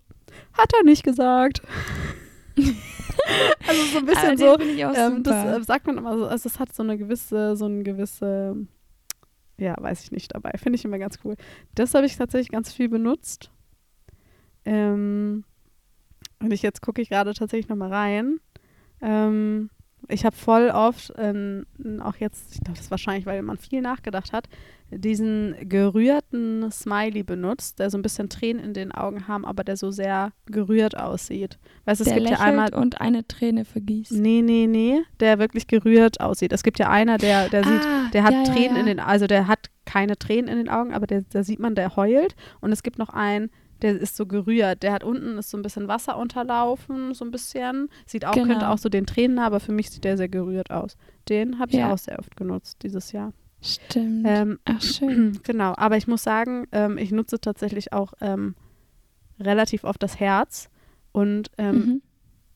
hat er nicht gesagt. also so ein bisschen so, ähm, das äh, sagt man immer so, also es hat so eine gewisse, so eine gewisse, ja, weiß ich nicht dabei. Finde ich immer ganz cool. Das habe ich tatsächlich ganz viel benutzt. Ähm, und ich jetzt gucke ich gerade tatsächlich nochmal rein. Ähm, ich habe voll oft, ähm, auch jetzt, ich glaube, das ist wahrscheinlich, weil man viel nachgedacht hat, diesen gerührten Smiley benutzt, der so ein bisschen Tränen in den Augen haben, aber der so sehr gerührt aussieht. Weißt du, es der gibt ja einmal und eine Träne vergießt. Nee, nee, nee, der wirklich gerührt aussieht. Es gibt ja einer, der, der sieht, Ah, der hat ja, ja, Tränen ja. in den, also der hat keine Tränen in den Augen, aber der, da sieht man, der heult. Und es gibt noch einen, der ist so gerührt. Der hat unten ist so ein bisschen Wasser unterlaufen, so ein bisschen. Sieht auch, Genau. könnte auch so den Tränen aber für mich sieht der sehr gerührt aus. Den habe ich Ja. auch sehr oft genutzt dieses Jahr. Stimmt. Ähm, Ach, schön. genau, aber ich muss sagen, ähm, ich nutze tatsächlich auch ähm, relativ oft das Herz. Und ähm, mhm.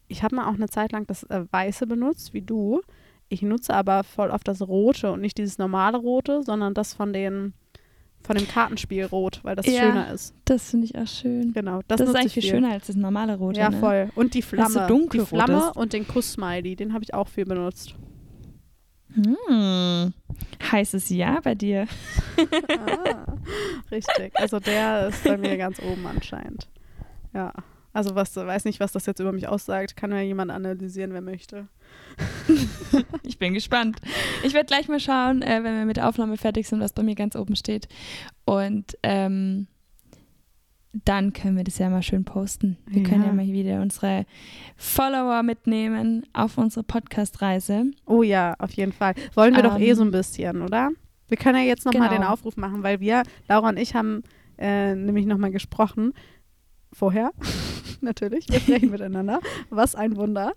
ich habe mal auch eine Zeit lang das äh, Weiße benutzt, wie du. Ich nutze aber voll oft das Rote und nicht dieses normale Rote, sondern das von den von dem Kartenspiel Rot, weil das Ja. schöner ist. Das finde ich auch schön. Genau, Das, das, ist eigentlich ich viel schöner als das normale Rote. Ja, ne? voll. Und die Weil es so Flamme. die Flamme ist. und den Kuss-Smiley, den habe ich auch viel benutzt. Hm. Heißes Ja bei dir. ah, richtig. Also der ist bei mir ganz oben anscheinend. Ja. Also was, weiß nicht, was das jetzt über mich aussagt. Kann ja jemand analysieren, wer möchte. Ich bin gespannt. Ich werde gleich mal schauen, äh, wenn wir mit der Aufnahme fertig sind, was bei mir ganz oben steht. Und ähm, dann können wir das ja mal schön posten. Wir Ja. können ja mal wieder unsere Follower mitnehmen auf unsere Podcast-Reise. Oh ja, auf jeden Fall. Wollen wir doch eh Ähm, so ein bisschen, oder? Wir können ja jetzt nochmal genau. den Aufruf machen, weil wir, Laura und ich, haben äh, nämlich nochmal gesprochen. Vorher, natürlich. Wir sprechen miteinander. Was ein Wunder.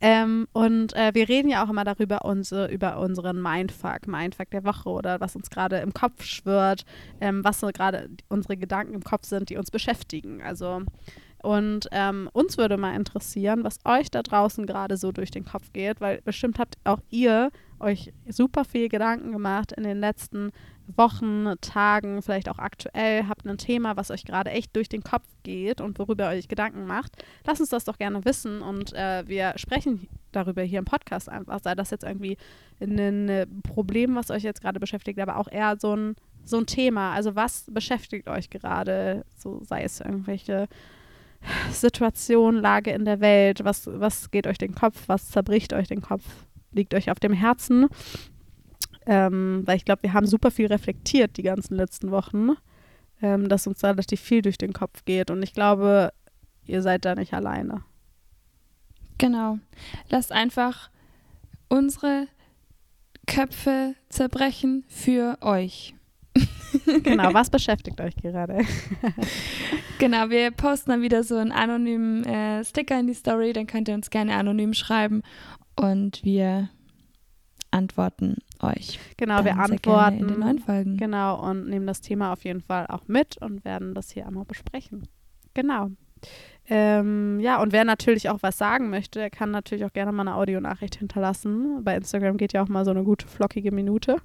Ähm, und äh, wir reden ja auch immer darüber, unsere, über unseren Mindfuck, Mindfuck der Woche oder was uns gerade im Kopf schwirrt, ähm, was so gerade unsere Gedanken im Kopf sind, die uns beschäftigen. Also und ähm, uns würde mal interessieren, was euch da draußen gerade so durch den Kopf geht, weil bestimmt habt auch ihr euch super viel Gedanken gemacht in den letzten Wochen, Tagen, vielleicht auch aktuell, habt ein Thema, was euch gerade echt durch den Kopf geht und worüber ihr euch Gedanken macht. Lasst uns das doch gerne wissen und äh, wir sprechen darüber hier im Podcast einfach. Sei das jetzt irgendwie ein äh, Problem, was euch jetzt gerade beschäftigt, aber auch eher so ein, so ein Thema. Also was beschäftigt euch gerade? So sei es irgendwelche Situation, Lage in der Welt, was, was geht euch den Kopf, was zerbricht euch den Kopf, liegt euch auf dem Herzen. Ähm, weil ich glaube, wir haben super viel reflektiert die ganzen letzten Wochen, ähm, dass uns da relativ viel durch den Kopf geht. Und ich glaube, ihr seid da nicht alleine. Genau. Lasst einfach unsere Köpfe zerbrechen für euch. Genau, was beschäftigt euch gerade? Genau, wir posten dann wieder so einen anonymen äh, Sticker in die Story, dann könnt ihr uns gerne anonym schreiben und wir antworten euch. Genau, wir gerne in den antworten. neuen Folgen. Genau, und nehmen das Thema auf jeden Fall auch mit und werden das hier einmal besprechen. Genau. Ähm, ja, und wer natürlich auch was sagen möchte, der kann natürlich auch gerne mal eine Audionachricht hinterlassen. Bei Instagram geht ja auch mal so eine gute, flockige Minute.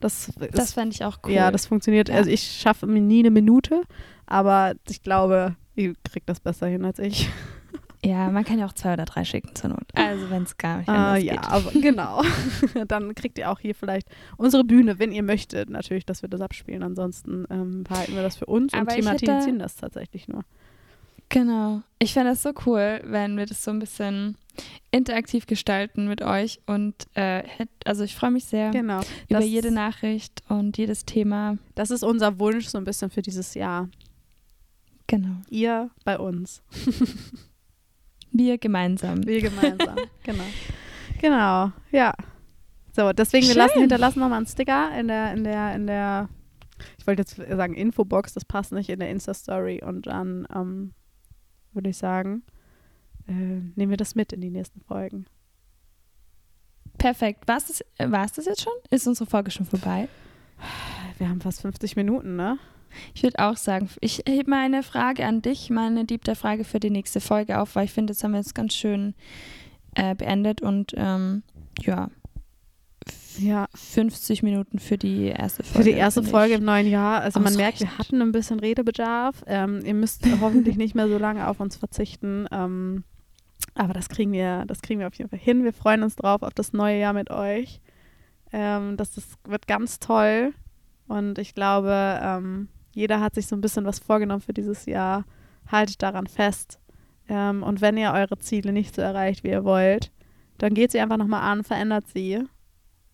Das, Das fände ich auch cool. Ja, das funktioniert. Ja. Also ich schaffe mir nie eine Minute, aber ich glaube, ihr kriegt das besser hin als ich. Ja, man kann ja auch zwei oder drei schicken zur Not. Also wenn es gar nicht Ah, anders ja, geht. aber genau. Dann kriegt ihr auch hier vielleicht unsere Bühne, wenn ihr möchtet, natürlich, dass wir das abspielen. Ansonsten ähm, behalten wir das für uns und Aber hätte- thematisieren das tatsächlich nur. Genau. Ich fände das so cool, wenn wir das so ein bisschen interaktiv gestalten mit euch. Und äh, also ich freue mich sehr Genau. über jede Nachricht und jedes Thema. Das ist unser Wunsch so ein bisschen für dieses Jahr. Genau. Ihr bei uns. Wir gemeinsam. Wir gemeinsam. genau. Genau. Ja. So, deswegen, wir Schön. lassen, hinterlassen nochmal einen Sticker in der, in der, in der, ich wollte jetzt sagen Infobox, das passt nicht, in der Insta-Story und dann ähm, würde ich sagen, äh, nehmen wir das mit in die nächsten Folgen. Perfekt. War es das, war's das jetzt schon? Ist unsere Folge schon vorbei? Wir haben fast 50 Minuten, ne? Ich würde auch sagen, ich hebe mal eine Frage an dich, meine Deep Dive Frage für die nächste Folge auf, weil ich finde, das haben wir jetzt ganz schön äh, beendet und ähm, ja, Ja. 50 Minuten für die erste Für Folge. die erste Folge im neuen Jahr. Also man merkt, wir hatten ein bisschen Redebedarf. Ähm, ihr müsst hoffentlich nicht mehr so lange auf uns verzichten. Ähm, aber das kriegen wir, das kriegen wir auf jeden Fall hin. Wir freuen uns drauf auf das neue Jahr mit euch. Ähm, das, das wird ganz toll. Und ich glaube, ähm, jeder hat sich so ein bisschen was vorgenommen für dieses Jahr. Haltet daran fest. Ähm, und wenn ihr eure Ziele nicht so erreicht, wie ihr wollt, dann geht sie einfach nochmal an, verändert sie.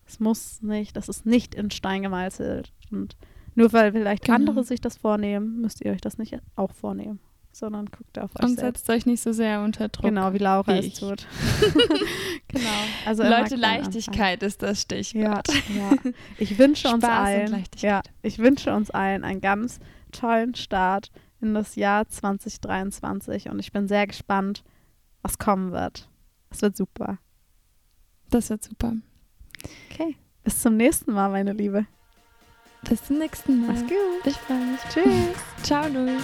Es muss nicht, das ist nicht in Stein gemeißelt. Und nur weil vielleicht Genau. andere sich das vornehmen, müsst ihr euch das nicht auch vornehmen, sondern guckt auf euch Und selbst. setzt euch nicht so sehr unter Druck. Genau, wie Laura wie es tut. genau. Also Leute, Leichtigkeit ist das. Stichwort. Ja, ja. Ich wünsche uns Spaß allen, Leichtigkeit. ja, ich wünsche uns allen einen ganz tollen Start in das Jahr 2023 und ich bin sehr gespannt, was kommen wird. Es wird super. Das wird super. Okay. Bis zum nächsten Mal, meine Liebe. Bis zum nächsten Mal. Mach's gut. Ich freue mich. Tschüss. Ciao, Louis.